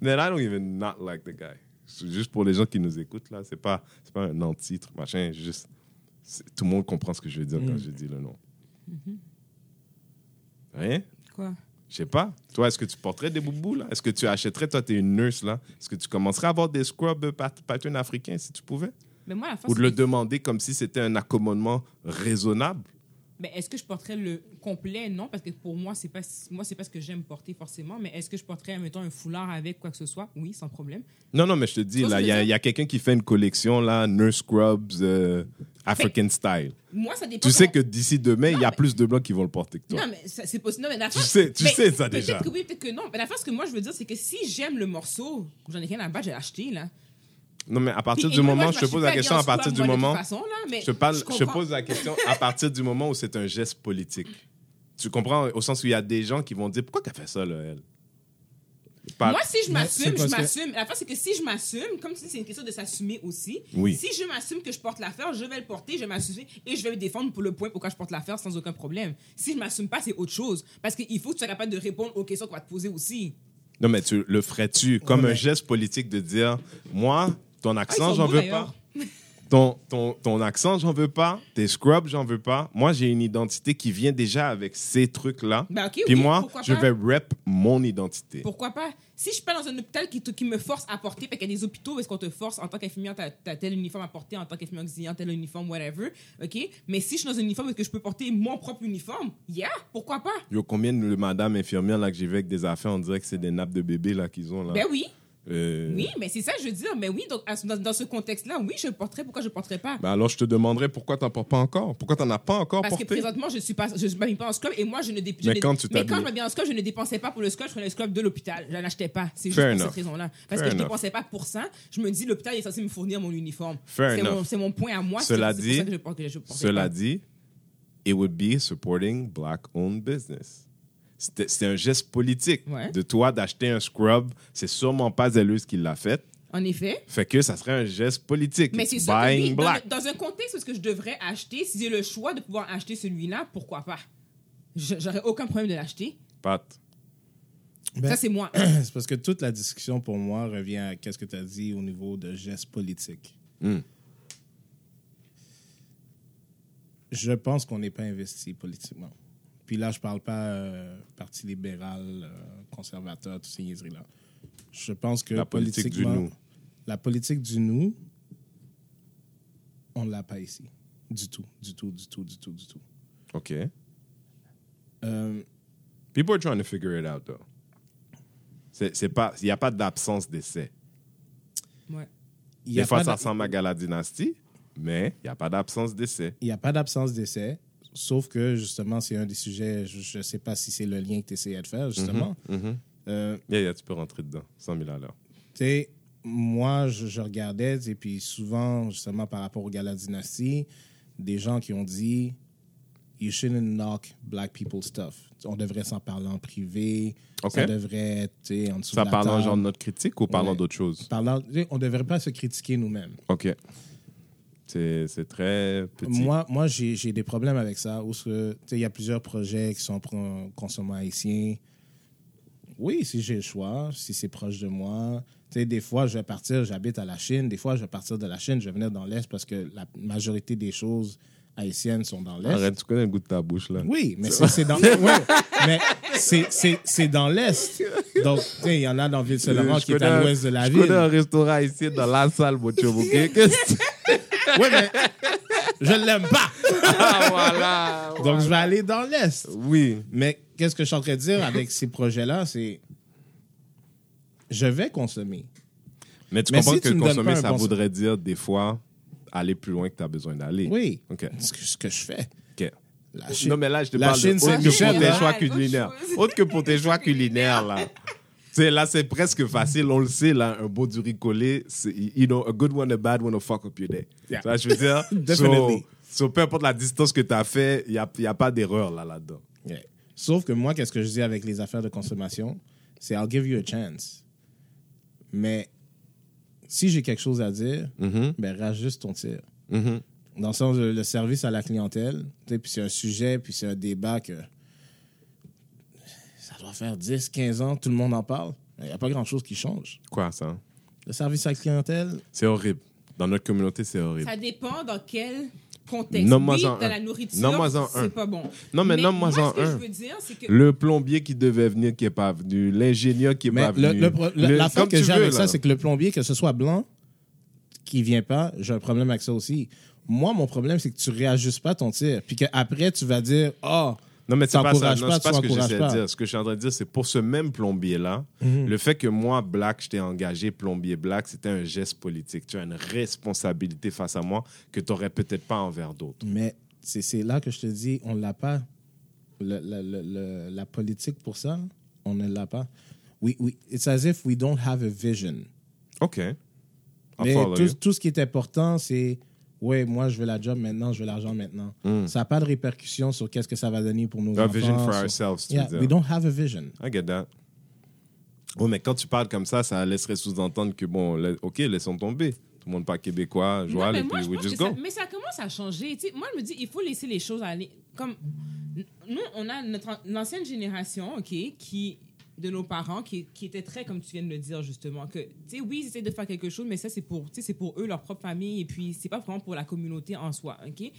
Man, I don't even not like the guy. Juste pour les gens qui nous écoutent, là, c'est pas, c'est pas un anti, truc, machin, juste. c'est- Tout le monde comprend ce que je veux dire quand je dis le nom. Rien? Quoi? Je sais pas. Toi, est-ce que tu porterais des boubous, là? Est-ce que tu achèterais, toi, t'es une nurse, là? Est-ce que tu commencerais à avoir des scrubs pat- pattern africains si tu pouvais? Mais moi, la fois, Ou de le demander comme si c'était un accommodement raisonnable? Ben, est-ce que je porterais le complet? Non, parce que pour moi, c'est pas moi, c'est pas ce que j'aime porter forcément. Mais est-ce que je porterais, mettons, un foulard avec quoi que ce soit? Oui, sans problème. Non, non, mais je te dis, là, il y a, y quelqu'un qui fait une collection, là, nurse scrubs euh, African style. Moi, ça dépend. Tu sais comment- que d'ici demain, il y a mais- plus de blancs qui vont le porter que toi. Non, mais c'est possible. Non, mais la Tu sais- tu mais sais ça déjà. Peut-être que oui, peut-être que non. Mais la fois, ce que moi, je veux dire, c'est que si j'aime le morceau, j'en ai rien à battre, j'ai acheté, là. Non, mais à partir Puis, du moi, moment, je je te pose la question à partir du moment. façon, là, mais Je te, parle, je comprends. pose la question à partir du moment où c'est un geste politique. Tu comprends au sens où il y a des gens qui vont dire pourquoi qu'elle fait ça là elle? Pas- Moi, si je m'assume, je que- m'assume. La fois, c'est que si je m'assume, comme tu dis, c'est une question de s'assumer aussi. Oui. Si je m'assume que je porte l'affaire, je vais le porter, je vais m'assumer et je vais me défendre pour le point pourquoi je porte l'affaire sans aucun problème. Si je m'assume pas, c'est autre chose. Parce qu'il faut que tu sois capable de répondre aux questions qu'on va te poser aussi. Non mais tu le ferais-tu comme Ouais, un geste politique de dire moi ton Ah, accent j'en veux pas. Ton, ton, ton accent, j'en veux pas. Tes scrubs, j'en veux pas. Moi, j'ai une identité qui vient déjà avec ces trucs-là. Ben, ok, Puis oui, moi, je vais rep mon identité. Pourquoi pas? Si je suis pas dans un hôpital qui, te- qui me force à porter, parce qu'il y a des hôpitaux où est-ce qu'on te force en tant qu'infirmière, t'as as tel uniforme à porter, en tant qu'infirmière auxiliaire, tel uniforme, whatever, ok? Mais si je suis dans un uniforme et que je peux porter mon propre uniforme, yeah, pourquoi pas? Yo, combien de madame infirmières là, que j'ai vu avec des affaires, on dirait que c'est des nappes de bébé là qu'ils ont là? Ben oui, Euh, oui, mais c'est ça je veux dire. Mais oui, donc dans, dans ce contexte-là, oui, je le porterais. Pourquoi je le porterais pas? Ben alors, je te demanderais pourquoi t'en portes pas encore? Pourquoi t'en as pas encore Parce que présentement, je suis pas, je suis pas en scrub et moi, je ne dépense. Mais quand tu mais quand je m'habille en scrub, je ne dépensais pas pour le scrub, je prenais le scrub de l'hôpital. Je n'achetais pas. C'est juste Fair pour enough. cette raison-là. Parce Fair que je ne dépensais pas pour ça. Je me dis, l'hôpital est censé me fournir mon uniforme. C'est mon, point à moi. Cela dit- pour ça que je porte- que je portais Cela pas. dit, it would be supporting black-owned business. C'était un geste politique Ouais. de toi d'acheter un scrub. C'est sûrement pas Zelleuse qui l'a fait. En effet. Fait que ça serait un geste politique. Mais c'est sûr que Buying oui, black. dans, dans un contexte où ce que je devrais acheter, si j'ai le choix de pouvoir acheter celui-là, pourquoi pas? Je- J'aurais aucun problème de l'acheter. Pat. Ben, Ça, c'est moi. c'est parce que toute la discussion, pour moi, revient à qu'est-ce que tu as dit au niveau de gestes politiques. Hmm. Je pense qu'on n'est pas investi politiquement. Puis là, je parle pas euh, Parti libéral, euh, conservateur, toutes ces niaiseries-là. Je pense que La politique du nous. la politique du nous, on ne l'a pas ici. Du tout, du tout, du tout, du tout, du tout. OK. Euh, People are trying to figure it out, though. C'est c'est pas... Il n'y a pas d'absence d'essai. Ouais. il y Des a fois, ça ressemble à Gala Dynasty, mais il n'y a pas d'absence d'essai. Il n'y a pas d'absence d'essai, sauf que justement, c'est un des sujets, je ne sais pas si c'est le lien que tu essayais de faire, justement. Euh, Yeah, yeah, tu peux rentrer dedans. 100 000 à l'heure. tu sais, moi, je, je regardais, et puis souvent, justement, par rapport au Gala Dynasty, des gens qui ont dit You shouldn't knock black people's stuff. On devrait s'en parler en privé. Ça devrait être en dessous Ça de la parlant table. genre de notre critique ou parlant Ouais. d'autre chose? Parlant- on ne devrait pas se critiquer nous-mêmes. OK. C'est très petit. Moi, moi j'ai des problèmes avec ça. Il y a plusieurs projets qui sont consommants haïtiens. Oui, si j'ai le choix, si c'est proche de moi. Tu sais, des fois, je vais partir, j'habite à la Chine. Des fois, je vais partir de la Chine, je vais venir dans l'Est parce que la majorité des choses haïtiennes sont dans l'Est. Arrête, tu connais le goût de ta bouche, là. Oui, mais c'est dans, ouais, mais c'est- dans l'Est. Donc, il y en a dans Ville-Saint-Laurent Je qui est à l'ouest de la je ville. connais un restaurant ici dans la salle, mon chum, Oui, mais je ne l'aime pas. Ah, voilà. Donc, je vais aller dans l'Est. Oui. Mais qu'est-ce que je suis en train de dire avec ces projets-là, c'est je vais consommer. Mais tu Mais comprends si que tu consommer, ça bon- voudrait dire, des fois, aller plus loin que tu as besoin d'aller. Oui. OK. Ce que, ce que je fais. OK. La Chine- Non, mais là, je te La parle Chine, de c'est autre que pour tes choix culinaires. Autre que pour tes choix culinaires, là. Sais, là, c'est presque facile. On le sait, là, un beau du c'est, you know, a good one, a bad one, will fuck up your day. Yeah. Vois, je veux dire, Definitely. so, so, peu importe la distance que tu as fait, il n'y a, y a pas d'erreur, là, là-dedans. Ouais. Sauf que moi, qu'est-ce que je dis avec les affaires de consommation, c'est I'll give you a chance. Mais si j'ai quelque chose à dire, Mhm. ben rajuste ton tir. Mhm. Dans le sens de le service à la clientèle, puis c'est un sujet, puis c'est un débat que ça doit faire 10, 15 ans, tout le monde en parle. Il n'y a pas grand-chose qui change. Quoi, ça? Le service à la clientèle, C'est horrible. Dans notre communauté, c'est horrible. Ça dépend dans quel contexte. Nomme-moi oui, en dans un. la nourriture, c'est pas bon. Non, mais nomme-moi moi, en ce que un. je veux dire, c'est que Le plombier qui devait venir, qui n'est pas venu. L'ingénieur qui n'est Mais pas le, venu. le pro- le- Le- l'affaire comme que j'ai avec là. ça, c'est que le plombier, que ce soit blanc, qui vient pas, j'ai un problème avec ça aussi. Moi, mon problème, c'est que tu réajustes pas ton tir. Puis qu'après, tu vas dire, oh, Non, mais c'est pas ça. Non, pas, c'est pas ce que j'essaie de dire. Ce que je suis en train de dire, c'est pour ce même plombier-là, le fait que moi, Black, je t'ai engagé plombier Black, c'était un geste politique. Tu as une responsabilité face à moi que tu n'aurais peut-être pas envers d'autres. mais c'est là que je te dis, on l'a pas. Le- le- le- le- la politique pour ça, on ne l'a pas. We, we, it's as if we don't have a vision. OK. I'll Mais tout, tout ce qui est important, c'est ouais, moi je veux la job maintenant, je veux l'argent maintenant. Mm. Ça n'a pas de répercussions sur qu'est-ce que ça va donner pour nos A enfants. vision for sur- ourselves, tu Yeah, veux dire. we don't have a vision. I get that. Oui, mais quand tu parles comme ça, ça laisserait sous-entendre que, bon, la- OK, laissons tomber. Tout le monde pas québécois, mais et puis we just ça- go. mais ça commence à changer. Tu sais, moi, je me dis, il faut laisser les choses aller. Comme nous, on a notre l'ancienne génération, ok, qui de nos parents qui, qui étaient très comme tu viens de le dire justement que tu sais oui ils essaient de faire quelque chose mais ça c'est pour c'est pour eux leur propre famille et puis c'est pas vraiment pour la communauté en soi ok?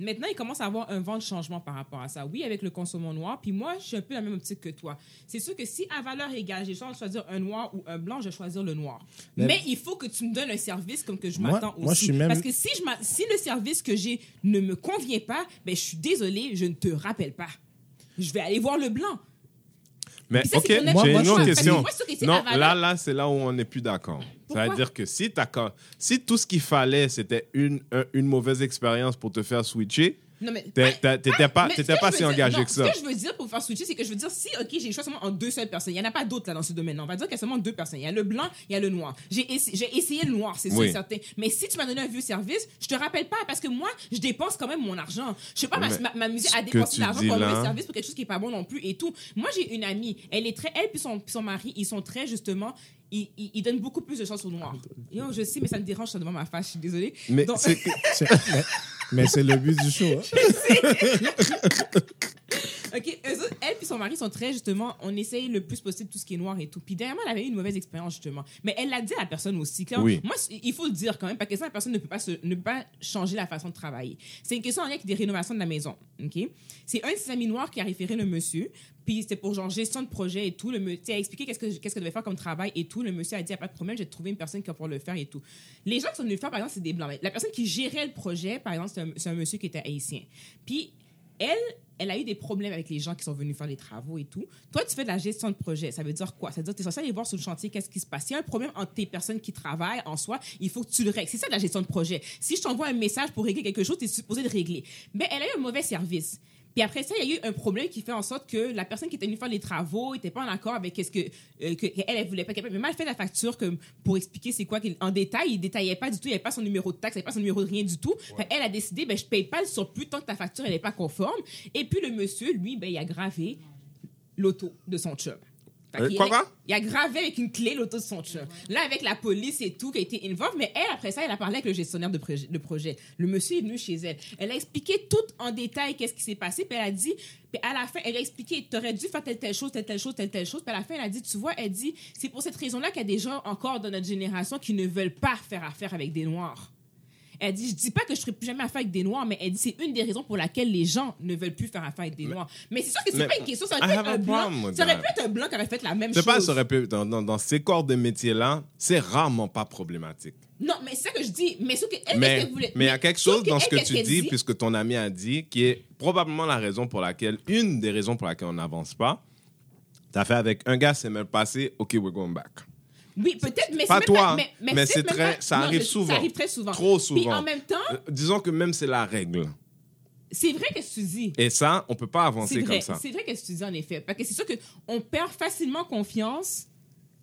Maintenant ils commencent à avoir un vent de changement par rapport à ça. Oui avec le consommant noir puis moi je suis un peu la même optique que toi. C'est sûr que si à valeur égale j'ai le choix de choisir un noir ou un blanc je vais choisir le noir. Mais- mais, il faut que tu me donnes un service comme que je m'attends aussi moi, je suis même- parce que si je si le service que j'ai ne me convient pas ben je suis désolée je ne te rappelle pas. Je vais aller voir le blanc Mais ça, OK, j'ai une autre que question. que Non, là, là, c'est là où on n'est plus d'accord. Ça veut dire que si, si tout ce qu'il fallait, c'était une, un- une mauvaise expérience pour te faire switcher, Non, mais. T'étais pas, t'étais pas si engagé non, que ça. Ce que je veux dire pour faire switcher, c'est que je veux dire, si, OK, j'ai le choix seulement en deux seules personnes, il n'y en a pas d'autres là dans ce domaine. On va dire qu'il y a seulement deux personnes. Il y a le blanc, il y a le noir. J'ai essa- j'ai essayé le noir, c'est sûr Oui. et certain. Mais si tu m'as donné un vieux service, je te rappelle pas parce que moi, je dépense quand même mon argent. Je sais pas Mais ma- m'amuser ce à que dépenser tu de l'argent dis pour un là- mauvais service pour quelque chose qui est pas bon non plus et tout. Moi, j'ai une amie, elle est très, elle puis son, son mari, ils sont très justement, ils, ils, ils donnent beaucoup plus de chance au noir. Yo, je sais, mais ça me dérange, ça devant ma face, je suis désolée. Mais Donc- c'est que- C'est- mais mais c'est le but du show. hein. OK, eux elle puis son mari sont très, justement, on essaye le plus possible tout ce qui est noir et tout. Puis dernièrement, elle avait eu une mauvaise expérience, justement. Mais elle l'a dit à la personne aussi. Clairement, Oui. Moi, il faut le dire quand même, parce que ça, la personne ne peut pas, se- ne peut pas changer la façon de travailler. C'est une question en lien avec des rénovations de la maison. OK? C'est un de ses amis noirs qui a référé le monsieur. Puis c'était pour genre gestion de projet et tout. Le monsieur a expliqué qu'est-ce que qu'est-ce qu'elle devait faire comme travail et tout. Le monsieur a dit, il a pas de problème, j'ai trouvé une personne qui va pouvoir le faire et tout. Les gens qui sont venus le faire, par exemple, c'est des blancs. La personne qui gérait le projet, par exemple, c'est un, c'est un monsieur qui était haïtien. Puis elle, elle a eu des problèmes avec les gens qui sont venus faire les travaux et tout. Toi, tu fais de la gestion de projet. Ça veut dire quoi? Ça veut dire que tu es censé aller voir sur le chantier qu'est-ce qui se passe? S'il y a un problème entre tes personnes qui travaillent en soi, il faut que tu le règles. C'est ça de la gestion de projet. Si je t'envoie un message pour régler quelque chose, tu es supposé le régler. Mais elle a eu un mauvais service. Puis après ça, il y a eu un problème qui fait en sorte que la personne qui était venue faire les travaux n'était pas en accord avec ce que, euh, que elle, elle voulait pas. Elle mal fait la facture pour expliquer c'est quoi en détail. Il détaillait pas du tout. Il n'y avait pas son numéro de taxe, il n'y avait pas son numéro de rien du tout. Fait elle a décidé, ben, je paye pas le surplus tant que ta facture n'est pas conforme. Et puis le monsieur, lui, ben, il a gravé l'auto de son chum. Euh, qu'il quoi, a- quoi? Il a gravé avec une clé l'auto de son chum. Là, avec la police et tout qui a été involved, mais elle, après ça, elle a parlé avec le gestionnaire de, projet- de projet. Le monsieur est venu chez elle. Elle a expliqué tout en détail qu'est-ce qui s'est passé, puis elle a dit, puis à la fin, elle a expliqué, t'aurais dû faire telle, telle chose, telle, telle chose, telle, telle chose, puis à la fin, elle a dit, tu vois, elle dit, c'est pour cette raison-là qu'il y a des gens encore dans notre génération qui ne veulent pas faire affaire avec des noirs. Elle dit, je dis pas que je ferai plus jamais affaire avec des noirs, mais elle dit, c'est une des raisons pour laquelle les gens ne veulent plus faire affaire avec des noirs. Mais c'est sûr que c'est pas une question, ça aurait pu être a un blanc. Ça aurait pu être un blanc qui aurait fait la même Je chose. sais pas, ça aurait pu, dans, dans, dans ces corps de métier-là, c'est rarement pas problématique. Non, mais c'est ça que je dis. Mais sauf que elle, Mais mais il y a quelque chose dans ce elle, que tu dis, puisque ton ami a dit, qui est probablement la raison pour laquelle, une des raisons pour laquelle on n'avance pas. T'as fait avec un gars, c'est même passé, OK, we're going back. Oui, peut-être, mais Pas toi, mais, mais c'est très- pas- ça non, arrive je- souvent. Ça arrive très souvent. Trop Puis souvent. en même temps, Euh, disons que même c'est la règle. c'est vrai que tu dis. Et ça, on peut pas avancer vrai, comme ça. c'est vrai que tu dis en effet. Parce que c'est sûr qu'on perd facilement confiance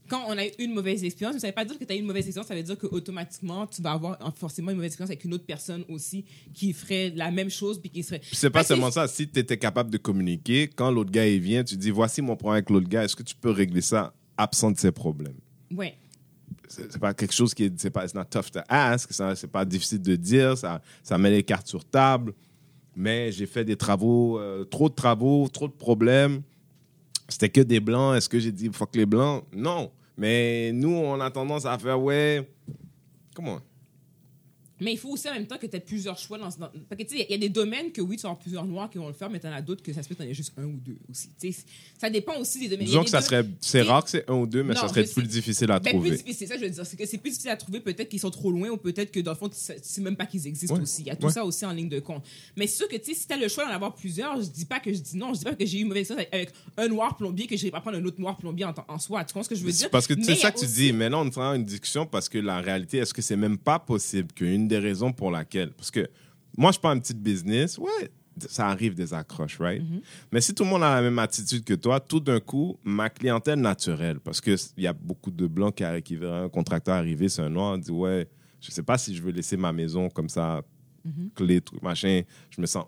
quand on a eu une mauvaise expérience. Mais ça veut pas dire que tu as eu une mauvaise expérience, ça veut dire qu'automatiquement, tu vas avoir forcément une mauvaise expérience avec une autre personne aussi qui ferait la même chose puis qui serait. Puis c'est pas que- seulement ça. Si tu étais capable de communiquer, quand l'autre gars il vient, tu dis voici mon problème avec l'autre gars, est-ce que tu peux régler ça absent de ses problèmes? Ouais. C'est pas quelque chose qui est. C'est pas it's not tough to ask, c'est pas difficile de dire, ça, ça met les cartes sur table. Mais j'ai fait des travaux, euh, trop de travaux, trop de problèmes. C'était que des blancs. Est-ce que j'ai dit fuck les blancs? Non. Mais nous, on a tendance à faire ouais. Comment Mais il faut aussi en même temps que tu aies plusieurs choix dans, dans- parce que tu sais, il y a des domaines que oui, tu avoir plusieurs noirs qui vont le faire, mais tu en as d'autres que ça se peut que tu en aies juste un ou deux aussi. Tu sais, ça dépend aussi des domaines. Disons que ça serait. C'est rare que c'est un ou deux, mais Non, ça serait plus difficile à Ben, trouver. plus difficile, c'est ça, je veux dire. C'est que c'est plus difficile à trouver. Peut-être qu'ils sont trop loin ou peut-être que dans le fond, tu sais même pas qu'ils existent Ouais. aussi. Il y a tout Ouais. ça aussi en ligne de compte. Mais c'est sûr que tu sais, si tu as le choix d'en avoir plusieurs, je dis pas que je dis non. Je dis pas que j'ai eu une mauvaise expérience avec, un noir plombier que je vais pas prendre un autre noir plombier en, en soi. Tu comprends ce que je veux dire? Parce que c'est ça que tu dis. Mais là, on est en une discussion parce que la réalité, est-ce que c'est même pas possible qu'une des raisons pour laquelle. Parce que moi, je prends une petite business, ouais, ça arrive des accroches, right? Mm-hmm. Mais si tout le monde a la même attitude que toi, tout d'un coup, ma clientèle naturelle, parce qu'il y a beaucoup de blancs qui, qui verraient un contracteur arriver, c'est un noir, dit ouais, je sais pas si je veux laisser ma maison comme ça, Mm-hmm. clé, truc, machin, je me sens.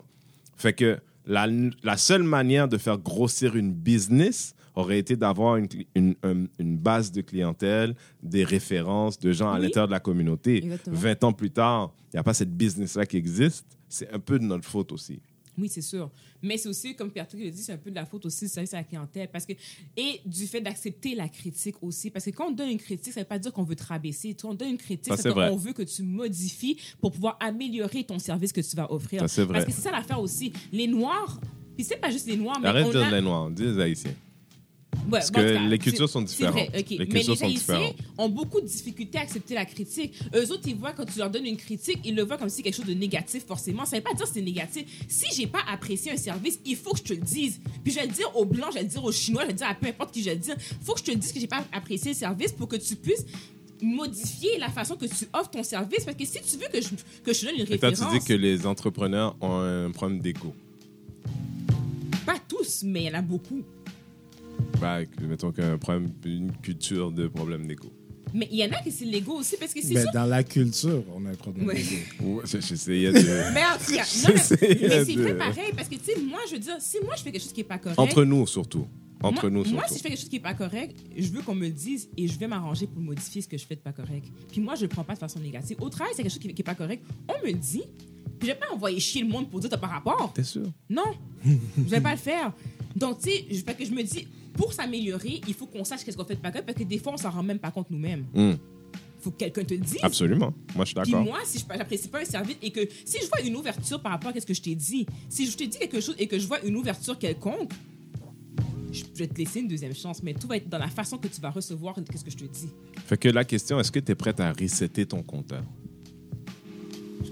Fait que la, la seule manière de faire grossir une business aurait été d'avoir une, une, un- une base de clientèle, des références de gens à Oui. l'intérieur de la communauté. Exactement. 20 ans plus tard, il n'y a pas cette business-là qui existe. C'est un peu de notre faute aussi. Oui, c'est sûr. Mais c'est aussi, comme Pierre le dit, c'est un peu de la faute aussi du service à la clientèle. Parce que, et du fait d'accepter la critique aussi. Parce que quand on donne une critique, ça ne veut pas dire qu'on veut te rabaisser. Vois, On donne une critique, Ça, c'est qu'on veut que tu modifies pour pouvoir améliorer ton service que tu vas offrir. Ça, c'est vrai. Parce que c'est ça l'affaire aussi. Les Noirs, puis c'est pas juste les Noirs, mais Arrête de dire a... les Noirs, dis les Haïtiens. Ouais, Parce bon, que cas, les cultures sont vrai, différentes. Les Mais cultures les sont Haïtiens ont beaucoup de difficultés à accepter la critique. Eux autres, ils voient quand tu leur donnes une critique, ils le voient comme si quelque chose de négatif, forcément. Ça veut pas dire que c'est négatif. Si j'ai pas apprécié un service, il faut que je te le dise. Puis je vais le dire aux Blancs, je vais le dire aux Chinois, je vais le dire à peu importe qui je vais le dire. faut que je te dise que j'ai pas apprécié le service pour que tu puisses modifier la façon que tu offres ton service. Parce que si tu veux que je, que je te donne une Et toi, référence, tu dis que les entrepreneurs ont un problème d'égo. pas tous, mais il y en a beaucoup. Bah, mettons qu'un problème, une culture de problème d'égo. Mais il y en a qui c'est l'ego aussi, parce que c'est Ben, sûr. dans la culture, on a un problème. Ouais. d'ego. Ouais, J'essayais de. Mais en tout cas, non, mais, mais c'est de- vrai pareil, parce que, tu sais, moi, je veux dire, si moi, je fais quelque chose qui n'est pas correct. Entre nous, surtout. Entre moi, nous, Moi, surtout. si je fais quelque chose qui n'est pas correct, je veux qu'on me le dise et je vais m'arranger pour modifier ce que je fais de pas correct. Puis moi, je le prends pas de façon négative. Au travail, c'est quelque chose qui n'est pas correct. On me le dit. Puis je vais pas envoyer chier le monde pour dire t'as pas rapport. T'es sûr? Non, je vais pas le faire. Donc, tu sais, je, fait que je me dis, pour s'améliorer, il faut qu'on sache qu'est-ce qu'on fait de pas parce que des fois, on s'en rend même pas compte nous-mêmes. Il faut que quelqu'un te le dise. Absolument. Moi, je suis Puis d'accord. moi, si je n'apprécie pas un service et que si je vois une ouverture par rapport à ce que je t'ai dit, si je t'ai dit quelque chose et que je vois une ouverture quelconque, je vais te laisser une deuxième chance. Mais tout va être dans la façon que tu vas recevoir ce que je te dis. Fait que la question, est-ce que tu es prête à resetter ton compteur?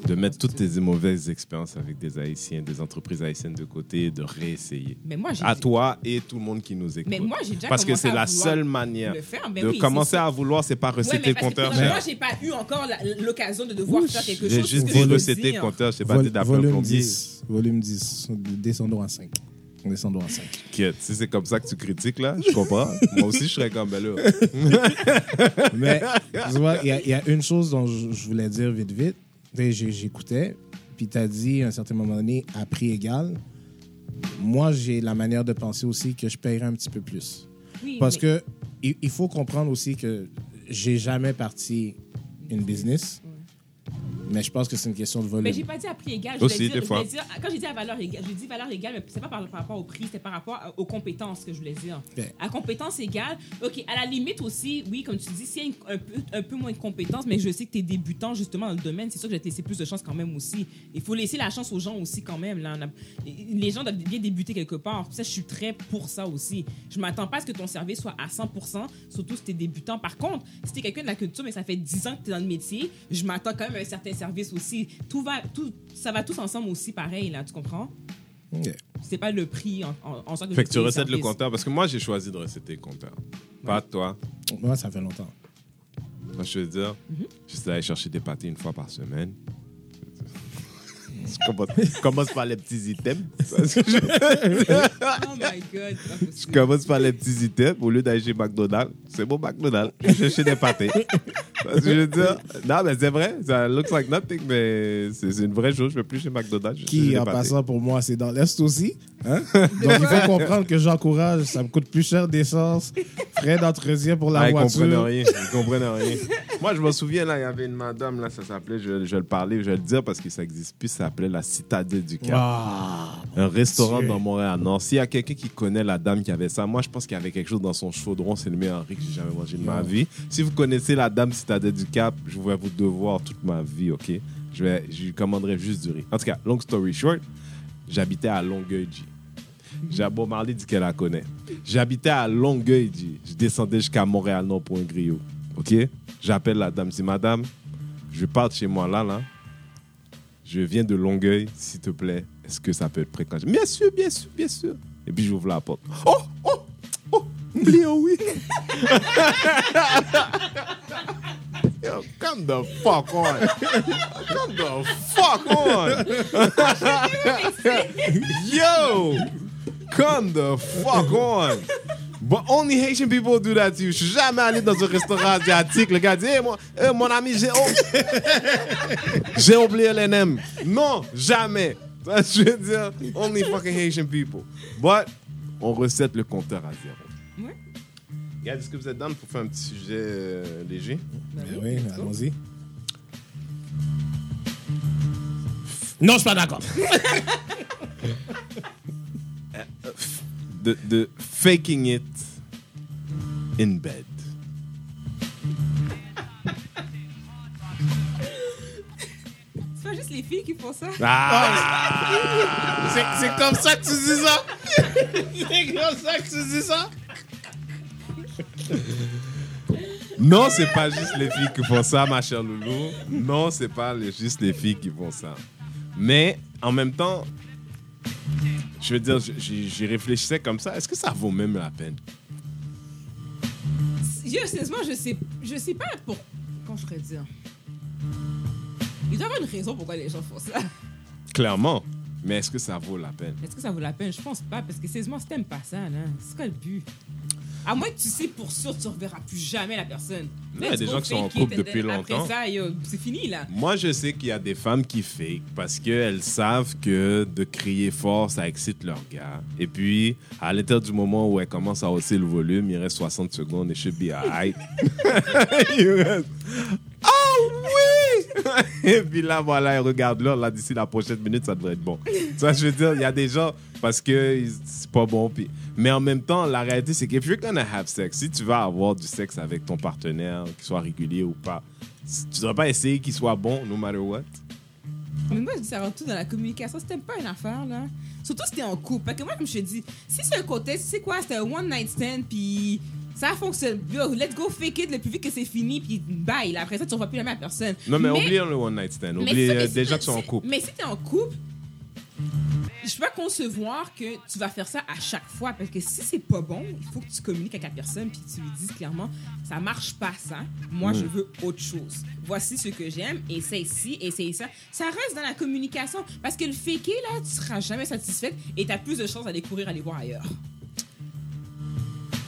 De mettre toutes tes mauvaises expériences avec des Haïtiens, des entreprises haïtiennes de côté et de réessayer. Mais moi, j'ai À toi et tout le monde qui nous écoute. Mais moi, j'ai déjà Parce que c'est la seule manière faire. De oui, commencer à vouloir, c'est pas Ouais, recetter mais le compteur. moi, j'ai pas eu encore l'occasion de devoir faire quelque J'ai chose. juste c'est ce dit dire. le compteur, c'est pas dit d'appeler un volume plombier. 10. Volume 10. Descendons à 5. Descendons à 5. Inquiète, Si c'est comme ça que tu critiques, là, je comprends. Moi aussi, je serais comme, là. Mais tu vois, il y, a- il y a une chose dont je voulais dire vite, vite. J'ai- J'écoutais, puis tu as dit à un certain moment donné, à prix égal. Moi, j'ai la manière de penser aussi que je paierais un petit peu plus. Oui, Parce mais- que il, il faut comprendre aussi que j'ai jamais parti une business, mais je pense que c'est une question de volume. Mais j'ai pas dit à prix égal. Je Aussi, voulais dire, des je fois. dire- quand j'ai dit à valeur égale, j'ai dit valeur égale, mais c'est pas par, par rapport au prix, c'est par rapport aux compétences que je voulais dire. Ok. À compétences égales, ok, à la limite aussi, oui, comme tu dis, s'il y a une- un, peu, un peu moins de compétences, mais je sais que tu es débutant justement dans le domaine, c'est sûr que je vais te laisser plus de chance quand même aussi. Il faut laisser la chance aux gens aussi quand même. Là. On a- les gens doivent bien débuter quelque part. Ça, je suis très pour ça aussi. Je m'attends pas à ce que ton service soit à 100%, surtout si tu es débutant. Par contre, si tu es quelqu'un de la culture, mais ça fait 10 ans que tu es dans le métier, je m'attends quand même à un certain service aussi. Tout va, tout, ça va tous ensemble aussi pareil, là, tu comprends? Ok. C'est pas le prix en, en, en soi que Fait que tu recètes le compteur. Parce que moi, j'ai choisi de recéter le compteur. Pas toi. Moi, ça fait longtemps. Moi, je veux dire, Mhm. j'essaie d'aller chercher des pâtés une fois par semaine. Je commence, je commence par les petits items? Oh my god, je commence par les petits items au lieu d'aller chez McDonald's. C'est bon, McDonald's. Je vais chercher des pâtés. Parce que je veux dire, non, mais c'est vrai. Ça looks like nothing, mais c'est une vraie chose. Je vais plus chez McDonald's. Qui, en passant pour moi, c'est dans l'Est aussi. Hein? Donc, il faut comprendre que j'encourage. Ça me coûte plus cher d'essence, frais d'entretien pour la Ah, ils voiture. comprennent rien. Ils comprennent rien. Moi, je me souviens, là, il y avait une madame, là, ça s'appelait, je, je vais le parler, je vais le dire parce que ça n'existe plus, ça s'appelait la Citadelle du Cap. Ah, un restaurant Dieu. dans Montréal-Nord. S'il y a quelqu'un qui connaît la dame qui avait ça, moi, je pense qu'il y avait quelque chose dans son chaudron. C'est le meilleur riz que j'ai jamais mangé de ma vie. Si vous connaissez la dame Citadelle du Cap, je vais vous devoir toute ma vie, OK? Je, vais, je lui commanderai juste du riz. En tout cas, long story short, j'habitais à Longueuil, Bob Marley dit qu'elle la connaît. J'habitais à Longueuil. Je descendais jusqu'à Montréal-Nord pour un griot. OK? J'appelle la dame. Je dis, madame, je pars de chez moi là, là. Je viens de Longueuil, s'il te plaît. Est-ce que ça peut être dis, Bien sûr, bien sûr, bien sûr. Et puis j'ouvre la porte. Oh, oh, oh, Léo, oui. Yo, come the fuck on. Come the fuck on. Yo, come the fuck on. But only Haitian people do that to you. Je suis jamais allé dans un restaurant asiatique. Le gars dit, hey, mon, hey, mon ami, j'ai oh, j'ai oublié l'NM. Non, jamais. Ça, je veux dire, only fucking Haitian people. But, on recette le compteur à zéro. Ouais. Regarde, est-ce que vous êtes down pour faire un petit sujet euh, léger? Ben ben oui, oui, allons-y. Non, je suis pas d'accord. De, de faking it in bed. C'est pas juste les filles qui font ça. Ah! C'est c'est comme ça que tu dis ça? c'est comme ça que tu dis ça? Non, c'est pas juste les filles qui font ça, ma chère Loulou. Non, c'est pas les- juste les filles qui font ça. Mais en même temps, je veux dire, j'y réfléchissais comme ça. Est-ce que ça vaut même la peine? Yo, sérieusement, je sais, je sais pas pour. comment je pourrais dire? Il doit y avoir une raison pourquoi les gens font ça. Clairement. Mais est-ce que ça vaut la peine? Est-ce que ça vaut la peine? Je pense pas, parce que sérieusement, si t'aimes pas ça, là, c'est quoi le but? À moins que tu sais pour sûr tu reverras plus jamais la personne. Il y a des gens qui sont en couple depuis longtemps. Après ça, c'est fini, là. Moi, je sais qu'il y a des femmes qui fake parce qu'elles savent que de crier fort, ça excite leur gars. Et puis, à l'intérieur du moment où elles commencent à hausser le volume, il reste 60 secondes et should be alright. Il reste, Oh oui! et puis là, voilà, elle regarde l'heure. Là, d'ici la prochaine minute, ça devrait être bon. Vois, je veux dire, il y a des gens parce que c'est pas bon. Puis... Mais en même temps, la réalité, c'est que if you're gonna have sex, si tu vas avoir du sexe avec ton partenaire, qu'il soit régulier ou pas, tu devrais pas essayer qu'il soit bon, no matter what. Mais moi, je dis ça avant tout dans la communication. T'aimes pas une affaire, là, surtout si t'es en couple. Parce que moi, comme je te dis, si c'est un côté, c'est quoi, c'est un one night stand, puis ça fonctionne. Yo, let's go fake it le plus vite que c'est fini, puis bye. Là, après ça, tu revois plus jamais la personne. Non, mais, oublie le one night stand. mais Oublie euh, mais gens t'es- qui sont en couple. Mais si t'es en couple, je peux pas concevoir que tu vas faire ça à chaque fois. Parce que si c'est pas bon, il faut que tu communiques avec la personne, puis tu lui dises clairement, ça marche pas ça. Moi, je veux autre chose. Voici ce que j'aime, essaye ci, essaye ça. Ça reste dans la communication. Parce que le faker, là, tu seras jamais satisfaite et t'as plus de chances d'aller courir, aller voir ailleurs.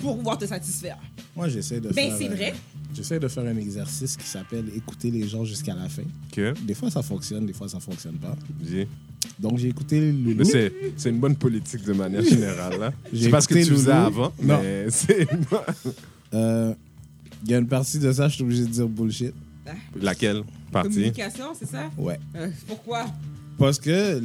Pour pouvoir te satisfaire. Moi, j'essaie de Ben, c'est euh, vrai. J'essaie de faire un exercice qui s'appelle écouter les gens jusqu'à la fin. Ok, Des fois, ça fonctionne, des fois, ça fonctionne pas. dis. Donc, j'ai écouté Loulou. Mais c'est, c'est une bonne politique de manière générale. C'est pas ce que écouté tu faisais avant, Non. mais c'est Euh, Il y a une partie de ça, je suis obligé de dire bullshit. laquelle partie? Communication, c'est ça? Ouais. Euh, pourquoi? Parce que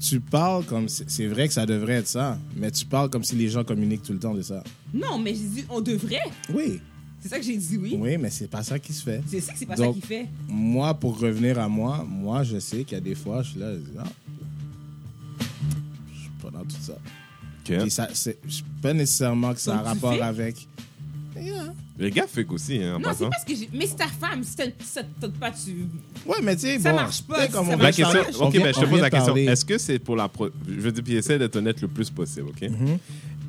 tu parles comme. C'est c'est vrai que ça devrait être ça, mais tu parles comme si les gens communiquent tout le temps de ça. Non, mais j'ai dit, on devrait. Oui. C'est ça que j'ai dit oui. Oui, mais c'est pas ça qui se fait. C'est ça que c'est pas Donc- ça qu'il fait. Moi, pour revenir à moi, moi, je sais qu'il y a des fois, je suis là, je dis, ah, je suis pas dans tout ça. Ok. Puis ça, c'est pas nécessairement que ça a Donc, tu rapport fais? avec. Yeah. Les gars fake aussi, hein, en Non, c'est passant. pas ce que j'ai. Mais c'est ta femme, si t'as- ça te pas, tu. Ouais, mais tu sais, Ça bon, marche pas, tu sais, comme ça on La question, ok, vient- ben, je te pose la question. Est-ce que c'est pour la. pro- Je veux dire, puis essaie d'être honnête le plus possible, ok? Mhm.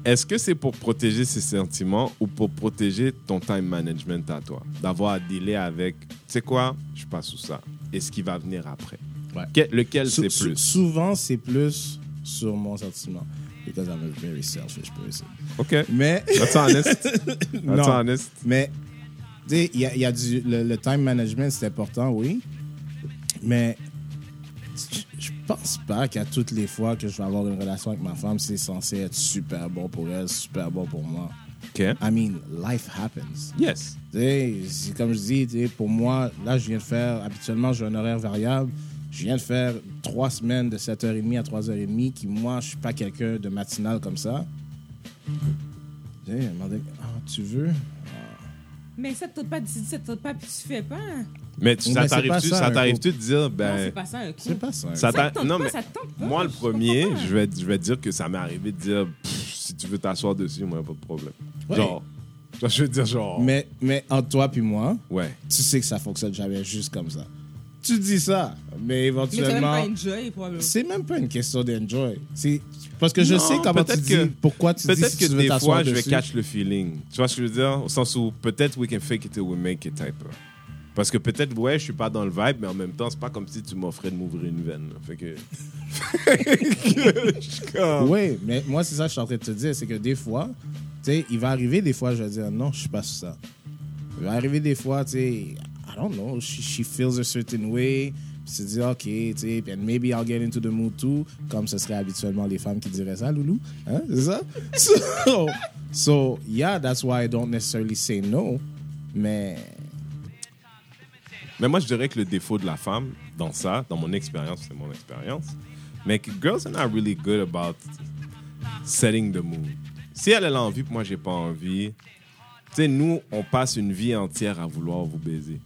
Est-ce que c'est pour protéger ses sentiments ou pour protéger ton time management à toi? D'avoir à dealer avec, tu sais quoi, je passe sous ça. Et ce qui va venir après? Ouais. Que- lequel c'est plus? Souvent, c'est plus sur mon sentiment. Because I'm a very selfish person. OK. Mais, That's honest. That's Non. honest. mais tu sais, il y a, il y a du. Le, le time management, c'est important, oui. Mais pense pas qu'à toutes les fois que je vais avoir une relation avec ma femme, c'est censé être super bon pour elle, super bon pour moi. OK. I mean, life happens. Yes. C'est comme je dis, pour moi, là, je viens de faire, habituellement, j'ai un horaire variable. Je viens de faire trois semaines de 7h30 à 3h30, qui, moi, je suis pas quelqu'un de matinal comme ça. M'a dit, ah, tu veux? Mais ça te pas, tu dis ça te pas, puis tu fais pas. Mais tu- ça t'arrive-tu de dire, Non, ben. c'est pas ça un coup. C'est pas ça. Non, pas, mais ça te tente pas. Moi, le premier, je vais, je vais dire que ça m'est arrivé de dire Pff, si tu veux t'asseoir dessus, moi, pas de problème. Ouais. Genre, je veux dire, genre. Mais, mais entre toi puis moi, Ouais. tu sais que ça fonctionne jamais juste comme ça. Tu dis ça, mais éventuellement... C'est même pas une question d'enjoy. C'est parce que je Non, sais comment tu peut-être dis, que- pourquoi tu dis Peut-être si que tu veux des t'asseoir fois, je vais dessus. catch le feeling. Tu vois ce que je veux dire? Au sens où peut-être we can fake it till we make it type. Parce que peut-être, ouais, je suis pas dans le vibe, mais en même temps, c'est pas comme si tu m'offrais de m'ouvrir une veine. Fait que. Oui, mais moi, c'est ça que je suis en train de te dire. C'est que des fois, tu sais, il va arriver des fois, je vais dire non, je suis pas sur ça. Il va arriver des fois, tu sais, I don't know, she, she feels a certain way. Puis se dire, OK, tu sais, and maybe I'll get into the mood too, comme ce serait habituellement les femmes qui diraient ça, Loulou. Hein, c'est ça? So, so, yeah, that's why I don't necessarily say no. Mais, Mais moi, je dirais que le défaut de la femme dans ça, dans mon expérience, c'est mon expérience, mais que girls are not really good about setting the mood. Si elle, elle a envie, puis moi, j'ai pas envie, tu sais, nous, on passe une vie entière à vouloir vous baiser.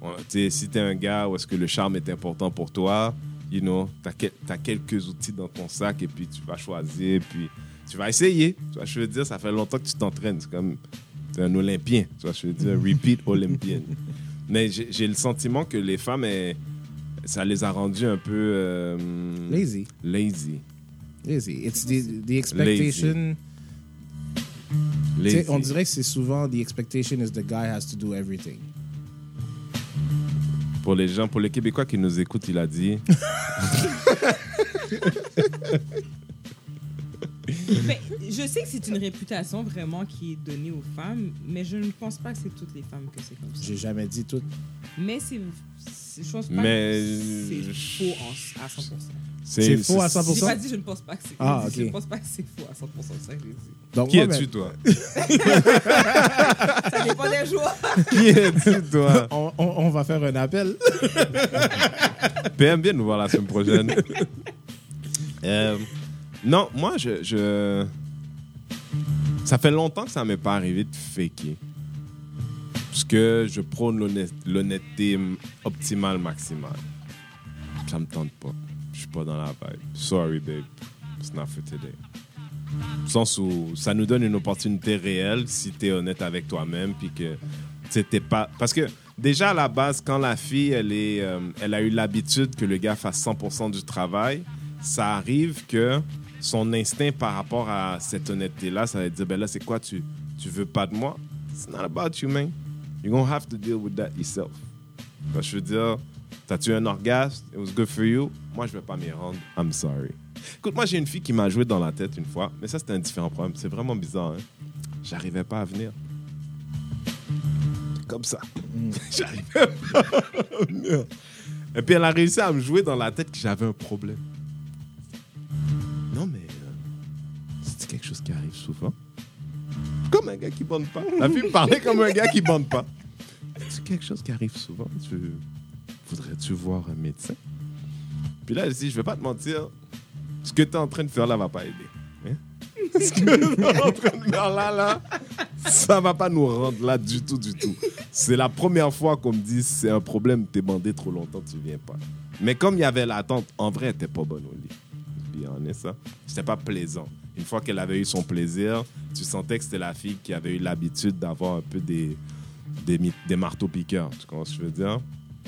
On- tu sais, si t'es un gars où est-ce que le charme est important pour toi, you know, t'as que- t'as quelques outils dans ton sac et puis tu vas choisir, puis tu vas essayer. Tu vois, je veux dire, ça fait longtemps que tu t'entraînes. C'est comme t'es un Olympien. Tu vois, je veux dire, repeat Olympien. Mais j'ai le sentiment que les femmes, elles- ça les a rendues un peu euh, lazy. lazy. Lazy. It's the, the expectation. Lazy. on dirait que c'est souvent the expectation is the guy has to do everything. Pour les gens, pour les Québécois qui nous écoutent, il a dit Mais je sais que c'est une réputation vraiment qui est donnée aux femmes, mais je ne pense pas que c'est toutes les femmes que c'est comme ça. J'ai jamais dit tout. Mais c'est. c'est- Je pense pas Mais- que c'est faux en- à 100%. C'est faux à J'ai 100%. pas dit je ne pense pas que c'est Ah, Je ne pense pas que c'est faux à 100%. C'est ça que j'ai dit. Donc, Qui moi, es-tu, ben, toi? Ça dépend des jours. Qui es-tu, toi? On, on- on va faire un appel. PM, viens nous voir la semaine prochaine. Euh, non, moi, je, je- Ça fait longtemps que ça m'est pas arrivé de faker. Parce que je prône l'honnêt- l'honnêteté optimale maximale. Ça me tente pas. Je suis pas dans la vibe. Sorry, babe. It's not for today. Au sens où ça nous donne une opportunité réelle si tu es honnête avec toi-même puis que c'était pas parce que déjà à la base quand la fille elle est euh, elle a eu l'habitude que le gars fasse 100% du travail ça arrive que son instinct par rapport à cette honnêteté là ça va dire ben là c'est quoi tu tu veux pas de moi? It's not about you man. You're gonna have to deal with that yourself. Je veux dire t'as-tu un orgasme? It was good for you? Moi je vais pas m'y rendre. I'm sorry. Écoute moi j'ai une fille qui m'a joué dans la tête une fois mais ça c'était un différent problème. C'est vraiment bizarre hein? J'arrivais pas à venir. Comme ça. J'arrivais pas à venir. Et puis elle a réussi à me jouer dans la tête que j'avais un problème. Comme un gars qui bande pas. La fille me parlait comme un gars qui bande pas. C'est quelque chose qui arrive souvent. Tu voudrais-tu voir un médecin? Puis là, je dis, je vais pas te mentir, ce que tu es en train de faire là va pas aider. Hein? Ce que tu es en train de faire là, là, ça va pas nous rendre là du tout, du tout. C'est la première fois qu'on me dit c'est un problème, t'es bandé trop longtemps, tu viens pas. Mais comme il y avait l'attente, en vrai, elle était pas bonne au lit. Puis on est ça. C'était pas plaisant. Une fois qu'elle avait eu son plaisir, tu sentais que c'était la fille qui avait eu l'habitude d'avoir un peu des, des, mi- des marteaux piqueurs. Tu comprends ce que je veux dire?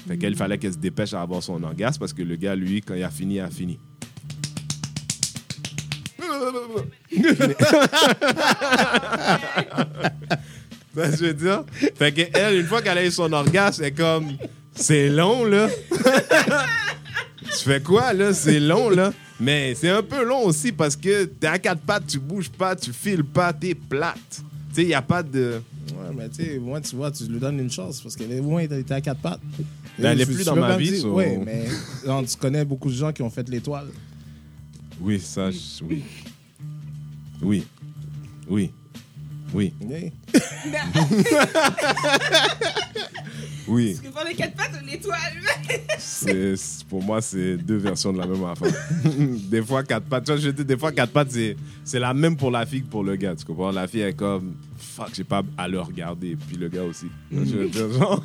Fait qu'elle fallait qu'elle se dépêche à avoir son orgasme parce que le gars, lui, quand il a fini, il a fini. Je veux dire? Fait que elle, une fois qu'elle a eu son orgasme, elle comme, c'est long, là. tu fais quoi, là? C'est long, là. Mais c'est un peu long aussi parce que t'es à quatre pattes, tu bouges pas, tu files pas, t'es plate. Tu sais, il n'y a pas de. Ouais, mais tu sais, moi, tu vois, tu lui donnes une chance parce qu'elle est loin, elle était à quatre pattes. Ben, elle est plus dans ma vie, dire- Oui, mais non, tu connais beaucoup de gens qui ont fait l'étoile. Oui, ça, je- oui. Oui. Oui. Oui. Oui. Oui. Parce que pour les quatre pattes. C'est- c'est- pour moi, c'est deux versions de la même affaire. des fois, quatre pattes. Tu vois, je dis, des fois, quatre pattes, c'est, c'est la même pour la fille que pour le gars. Tu comprends? La fille est comme, fuck, j'ai pas à le regarder. Puis le gars aussi. Je veux dire, genre,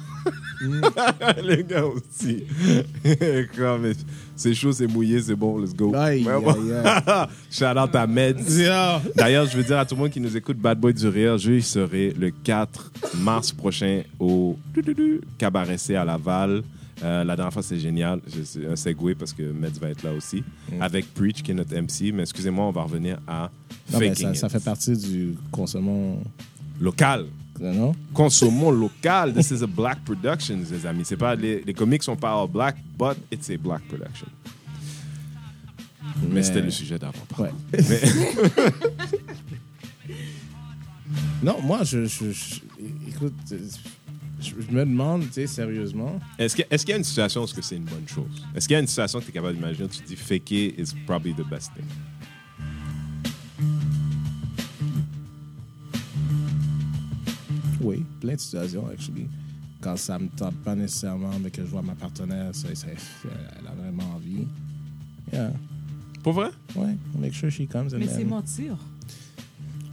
le gars aussi. c'est chaud, c'est mouillé, c'est bon, let's go. Aïe, Shout out à Meds. D'ailleurs, je veux dire à tout le monde qui nous écoute, Bad Boy du Rire, je serai le 4 mars prochain au Cabaret C à Laval. Euh, la dernière fois, c'est génial. Je- C'est un segway parce que Meds va être là aussi. Avec Preach, qui est notre MC. Mais excusez-moi, on va revenir à Non, Faking ça, ça It. fait partie du consommons. Local. Non? Consommons local. This is a black production, les amis. C'est pas, les, les comics sont pas all black, but it's a black production. Mais, c'était le sujet d'avant. Ouais. Mais- Non, moi, je. je- je- écoute, je, je me demande, tu sais, sérieusement. Est-ce qu'il y a une situation où est-ce que c'est une bonne chose? Est-ce qu'il y a une situation que tu es capable d'imaginer où tu te dis fake it is probably the best thing? Oui, plein de situations, actually. Quand ça me tente pas nécessairement, mais que je vois ma partenaire, ça, ça- elle a vraiment envie. Yeah. Pour vrai? Ouais, make sure she comes and Mais c'est mentir.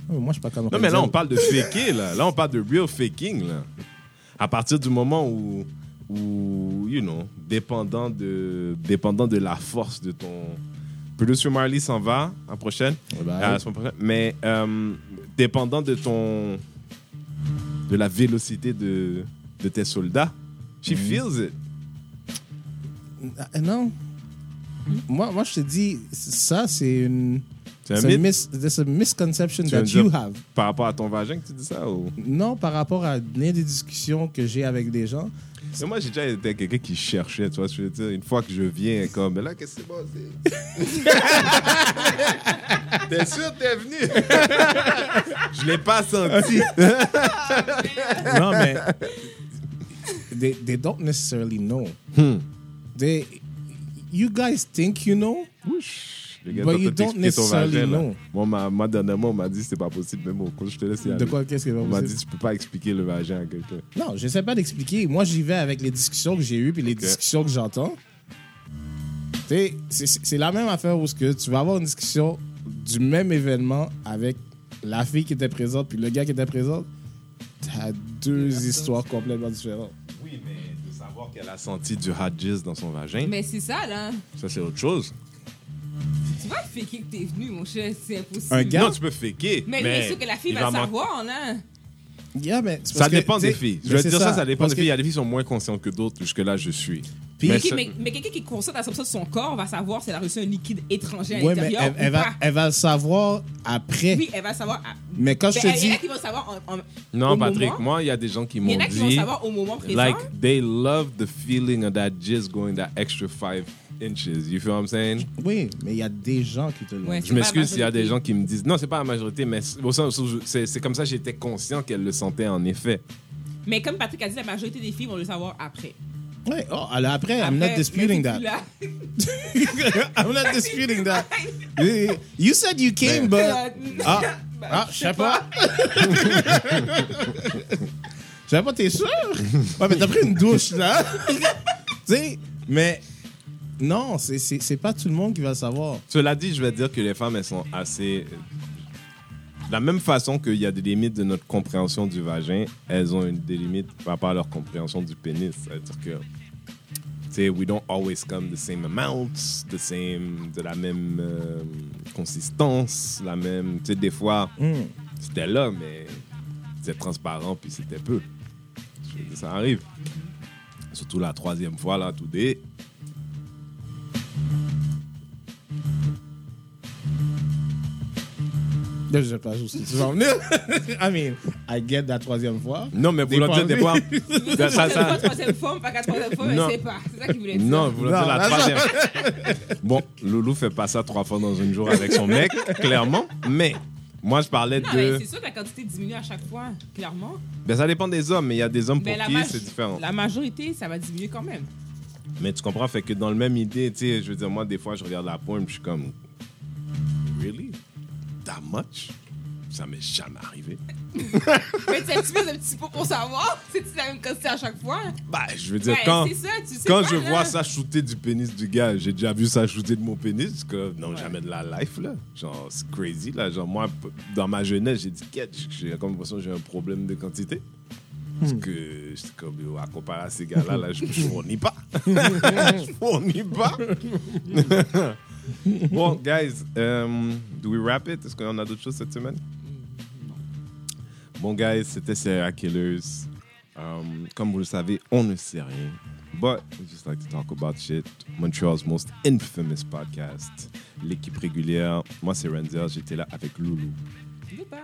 Oh, moi, je suis pas comme Non, mais là, on parle de faker, là. Là, on parle de real faking, là. À partir du moment où, où you know, dépendant de, dépendant de la force de ton... Producer Marley s'en va la prochaine. Bye. à la semaine prochaine. Mais euh, dépendant de ton... de la vélocité de, de tes soldats, she Mhm. feels it. Ah, non. Moi, moi, je te dis, ça, c'est une. C'est un c'est mythe? There's a misconception Tu that you dire- have. Par rapport à ton vagin que tu dis ça ou... Non, par rapport à bien des discussions que j'ai avec des gens. Mais moi, j'ai déjà été quelqu'un qui cherchait, tu vois, je veux dire, une fois que je viens, comme, mais là, qu'est-ce que c'est passé? t'es sûr que t'es venu? je l'ai pas senti. non, mais. They, they don't necessarily know. Hmm. They, you guys think you know? Les gars, But t'as you tout don't expliqué ton necessarily know. Moi, ma, moi, dernièrement, on m'a dit que c'était pas possible, mais bon, quand je te laisse y aller. De quoi, qu'est-ce va On m'a dit tu peux pas expliquer le vagin à quelqu'un. Non, je sais pas d'expliquer. Moi, j'y vais avec les discussions que j'ai eues puis les discussions que j'entends. Tu sais, c'est- c'est c'est la même affaire où ce que tu vas avoir une discussion du même événement avec la fille qui était présente puis le gars qui était présent. T'as deux histoires complètement différentes. Oui, mais de savoir qu'elle a senti du hot jizz dans son vagin, Mais c'est ça, là. ça c'est autre chose. Tu vas faker que t'es venu, mon cher. C'est impossible. Un gars- Non, tu peux faker. Mais, mais bien sûr que la fille il va le savoir, là. Yeah, mais Ça que, dépend tu des filles. Je veux dire ça, ça dépend parce des que- filles. Il y a des filles qui sont moins conscientes que d'autres. Jusque-là, je suis. Puis- mais ça- mais, mais quelqu'un qui est conscient de la substance de son corps va savoir si elle a reçu un liquide étranger à Ouais, mais l'intérieur elle, elle va, elle va le savoir après. Oui, elle va savoir. à- Mais quand je Ben, te il y dis. en a qui vont savoir en- en- Non, au Patrick, moment. moi, il y a des gens qui Il y m'ont en a qui vont dit. savoir au moment présent. Like, they love the feeling of that jizz going that extra five inches. You feel what I'm saying? Oui, mais il y a des gens qui te Ouais. dit. Je m'excuse s'il y a des gens qui me disent. Non, c'est pas la majorité, mais c'est- au sens où je- c'est c'est comme ça que j'étais conscient qu'elle le sentait en effet. Mais comme Patrick a dit, la majorité des filles vont le savoir après. Ouais, oh, alors après, I'm not Après, disputing that. I'm not disputing that. You said you came, but. Ah, ah je sais pas. Je sais pas, t'es sûr? Ouais, mais t'as pris une douche, là. tu sais, mais. Non, c'est- pas tout le monde qui va savoir. Cela dit, je vais dire que les femmes, elles sont assez. De la même façon qu'il y a des limites de notre compréhension du vagin, elles ont une, des limites par rapport à leur compréhension du pénis. C'est-à-dire que, tu sais, we don't always come the same amounts, the same, de la même euh, consistance, la même. Tu sais, des fois, Hmm. c'était là, mais c'était transparent, puis c'était peu. Ça arrive. Surtout la troisième fois, là, tout est. je sais pas où tu vas en venir? I mean, I get la troisième fois. Non, mais vouloir dire des fois. ça, ça, pas troisième fois, pas qu'à troisième fois, mais Non. c'est pas. C'est ça qu'il voulait dire. Non, vous dire la troisième. bon, Loulou fait pas ça trois fois dans une jour avec son mec, clairement. Mais moi, je parlais Non, mais de. c'est sûr que la quantité diminue à chaque fois, clairement. Ben, ça dépend des hommes, mais il y a des hommes pour Mais la, qui c'est différent. la majorité, ça va diminuer quand même. Mais tu comprends, fait que dans le même idée, tu sais, je veux dire, moi, des fois, je regarde la pointe, puis je suis comme. Really? That much? Ça m'est jamais arrivé. Mais tu sais, tu fais un petit peu pour savoir? C'est-tu la même quantité à chaque fois? Bah, je veux dire, Ouais, quand. c'est ça, tu sais Quand pas, je là. vois ça shooter du pénis du gars, j'ai déjà vu ça shooter de mon pénis, que non, jamais de la life, là. Genre, c'est crazy, là. Genre, moi, dans ma jeunesse, j'ai dit, Quête, j'ai comme l'impression que j'ai un problème de quantité. Parce que, j'étais comme, à comparer à ces gars-là, là, je, je fournis pas. je fournis pas. bon, guys, um, do we wrap it? Est-ce qu'on a d'autres choses cette semaine? Bon, guys, c'était Serial Killers. Um, comme vous le savez, on ne sait rien. But we just like to talk about shit. Montreal's most infamous podcast. L'équipe régulière. Moi, c'est Renzer. J'étais là avec Loulou, Goodbye.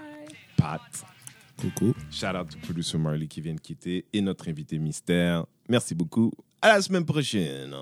Pat. Coucou. Shout out to producer Marley qui vient de quitter et notre invité mystère. Merci beaucoup. À la semaine prochaine.